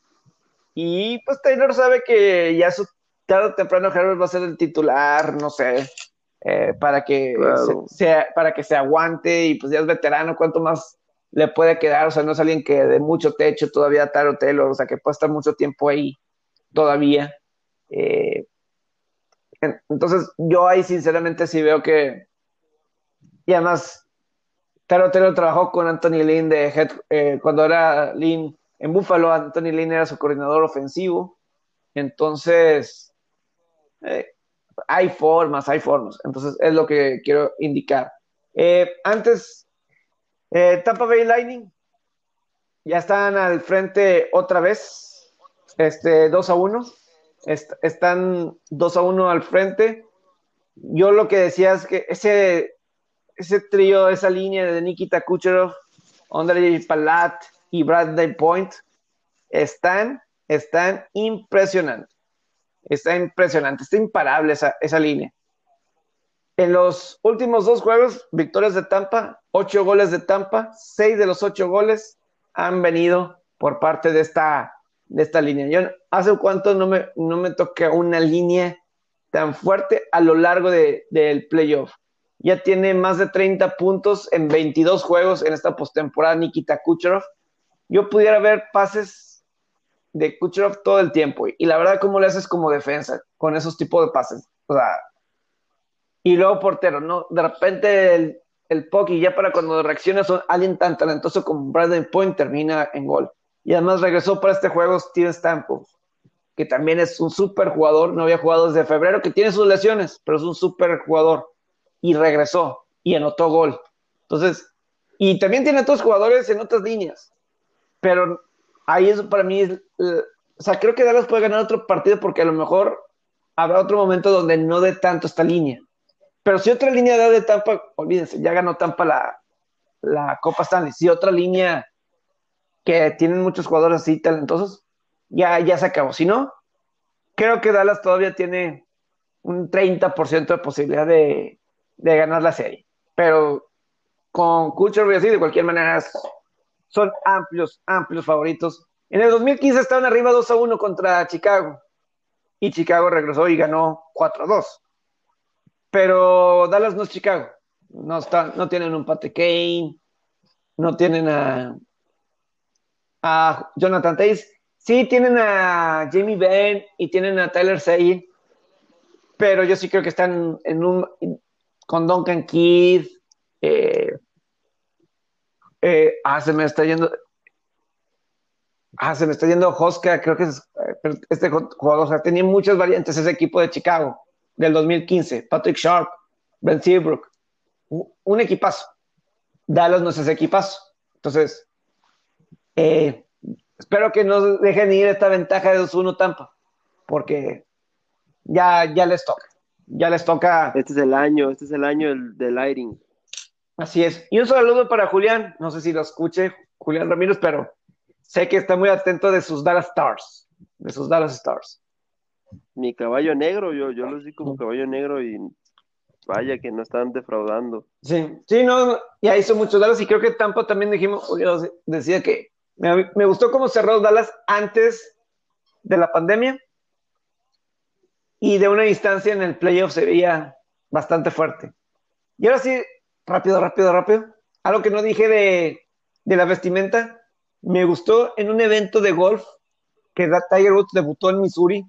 Y pues Taylor sabe que ya su tarde o temprano Herbert va a ser el titular, no sé, eh, para que Claro. se, sea- para que se aguante y pues ya es veterano, ¿cuánto más le puede quedar? O sea, no es alguien que de mucho techo todavía Taro Taylor, o sea, que puede estar mucho tiempo ahí todavía. Eh, en- entonces, yo ahí sinceramente sí veo que, y además, Taro Taylor trabajó con Anthony Lynn de head, eh, cuando era Lynn en Buffalo, Anthony Lynn era su coordinador ofensivo. Entonces, eh, hay formas, hay formas. Entonces, es lo que quiero indicar. Eh, antes, eh, Tampa Bay Lightning ya están al frente otra vez, este, 2 a 1. Est- están 2 a 1 al frente. Yo lo que decía es que ese, ese trío, esa línea de Nikita Kucherov, Andrei Palat y Bradley Point están, están impresionantes. Está impresionante, está imparable esa, esa línea. En los últimos dos juegos, victorias de Tampa, ocho goles de Tampa, seis de los ocho goles han venido por parte de esta, de esta línea. Yo hace cuánto no me, no me toca una línea tan fuerte a lo largo de- del playoff. Ya tiene más de 30 puntos en 22 juegos en esta postemporada Nikita Kucherov. Yo pudiera ver pases de Kucherov todo el tiempo. Y la verdad, ¿cómo le haces como defensa con esos tipos de pases? O sea, y luego portero, ¿no? De repente el, el puck y ya para cuando reacciona son alguien tan talentoso como Bradley Point termina en gol. Y además regresó para este juego Steven Stamkos, que también es un súper jugador, no había jugado desde febrero, que tiene sus lesiones, pero es un súper jugador. Y regresó y anotó gol. Entonces, y también tiene otros jugadores en otras líneas. Pero ahí eso para mí es, o sea, creo que Dallas puede ganar otro partido porque a lo mejor habrá otro momento donde no dé tanto esta línea. Pero si otra línea da de Tampa, olvídense, ya ganó Tampa la, la Copa Stanley. Si otra línea que tienen muchos jugadores así talentosos, ya, ya se acabó. Si no, creo que Dallas todavía tiene un 30% de posibilidad de, de ganar la serie. Pero con Kucherov y así, de cualquier manera, son amplios, amplios favoritos. En el 2015 estaban arriba 2 a 1 contra Chicago. Y Chicago regresó y ganó 4 a 2. Pero Dallas no es Chicago. No, está, no tienen un Pate Kane, no tienen a, Jonathan Tays. Sí, tienen a Jamie Benn y tienen a Tyler Say, pero yo sí creo que están en un con Duncan Keith. Eh, eh, ah, se me está yendo. Ah, se me está yendo Hoska, creo que es eh, este jugador. O sea, tenía muchas variantes ese equipo de Chicago del 2015. Patrick Sharp, Ben Seabrook. Un, equipazo. Dallas no es ese equipazo. Entonces, eh, espero que no dejen ir esta ventaja de 2-1 Tampa, porque ya, ya les toca. Ya les toca. Este es el año, este es el año del, del lighting. Así es. Y un saludo para Julián. No sé si lo escuche, Julián Ramírez, pero sé que está muy atento de sus Dallas Stars. De sus Dallas Stars. Mi caballo negro, yo, yo los vi como caballo negro y vaya que no están defraudando. Sí, sí, no, ya hizo muchos Dallas y creo que Tampa también dijimos, yo decía que me, me gustó cómo cerró Dallas antes de la pandemia y de una distancia en el playoff se veía bastante fuerte. Y ahora sí, rápido, rápido, rápido. Algo que no dije de, de la vestimenta, me gustó en un evento de golf que Tiger Woods debutó en Missouri,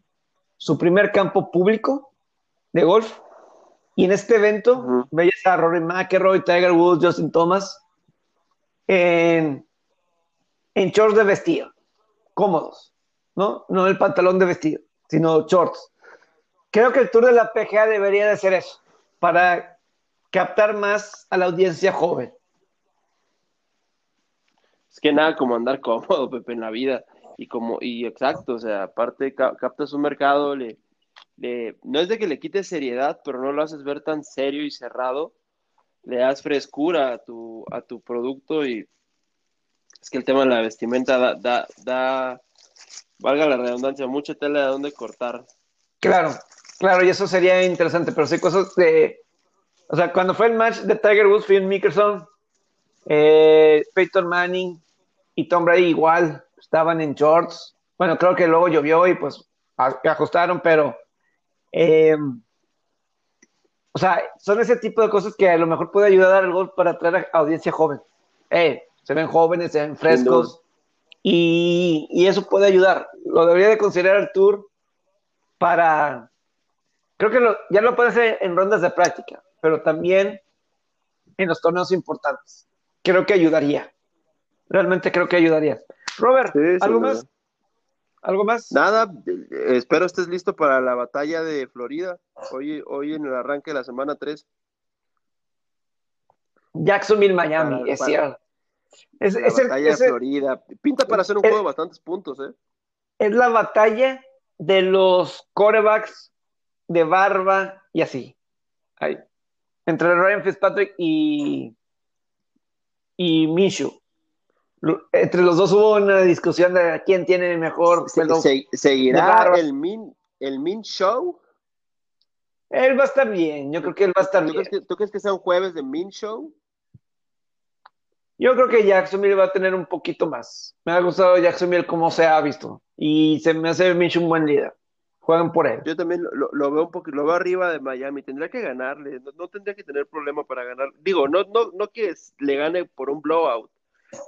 su primer campo público de golf. Y en este evento uh -huh. veías a Rory McIlroy, Tiger Woods, Justin Thomas en, en shorts de vestido, cómodos, ¿no? No el pantalón de vestido, sino shorts. Creo que el Tour de la PGA debería de hacer eso, para captar más a la audiencia joven. Es que nada como andar cómodo, Pepe, en la vida. Y como, y exacto, o sea, aparte captas un mercado, le, le, no es de que le quites seriedad, pero no lo haces ver tan serio y cerrado. Le das frescura a tu, a tu producto y es que el tema de la vestimenta da, da, da valga la redundancia, mucha tela de dónde cortar. Claro, claro, y eso sería interesante, pero sí cosas de, o sea, cuando fue el match de Tiger Woods, Phil Mickelson, eh, Peyton Manning y Tom Brady igual estaban en shorts. Bueno, creo que luego llovió y pues ajustaron, pero eh, o sea, son ese tipo de cosas que a lo mejor puede ayudar al golf para atraer a audiencia joven. Eh, se ven jóvenes, se ven frescos y, y, eso puede ayudar. Lo debería de considerar el tour para, creo que ya lo puede hacer en rondas de práctica, pero también en los torneos importantes. Creo que ayudaría. Realmente creo que ayudaría. Robert, ¿algo más? ¿Algo más? Nada, espero estés listo para la batalla de Florida, hoy, hoy en el arranque de la semana 3. Jacksonville, Miami, es cierto. Es, la batalla de Florida. Pinta para hacer un juego de bastantes puntos, ¿eh? Es la batalla de los corebacks de barba y así. Ahí. Entre Ryan Fitzpatrick y, y Minshew. Entre los dos hubo una discusión de quién tiene mejor. ¿Seguirá el Min, el Min Show? Él va a estar bien, yo creo que él va a estar ¿Tú bien. Crees que, ¿Tú crees que sea un jueves de Min Show? Yo creo que Jacksonville va a tener un poquito más. Me ha gustado Jacksonville como se ha visto. Y se me hace Mitch un buen líder. Juegan por él. Yo también lo, veo un poquito, lo veo arriba de Miami. Tendría que ganarle. No, tendría que tener problema para ganar. Digo, no, no, no que le gane por un blowout.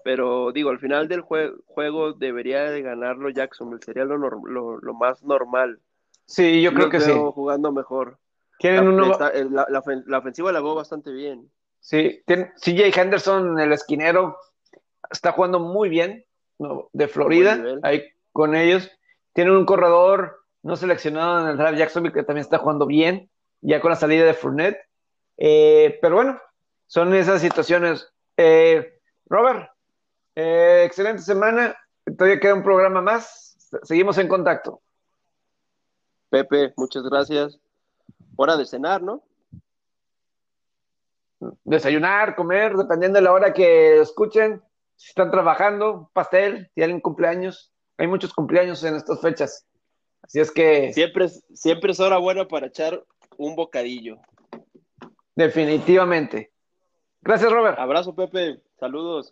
Pero digo, al final del juego debería de ganarlo Jacksonville. Sería lo, lo, más normal. Sí, yo creo que sí. jugando mejor. la, la, la ofensiva la veo bastante bien. Sí, CJ Henderson, el esquinero, está jugando muy bien, de Florida, ahí con ellos. Tienen un corredor no seleccionado en el draft Jacksonville que también está jugando bien, ya con la salida de Fournette. Eh, pero bueno, son esas situaciones. Eh, Robert, eh, excelente semana. Todavía queda un programa más. Seguimos en contacto. Pepe, muchas gracias. Hora de cenar, ¿no? desayunar, comer, dependiendo de la hora que escuchen. Si están trabajando, pastel, si alguien cumpleaños. Hay muchos cumpleaños en estas fechas. Así es que. Siempre, siempre es hora buena para echar un bocadillo. Definitivamente. Gracias, Robert. Abrazo, Pepe. Saludos.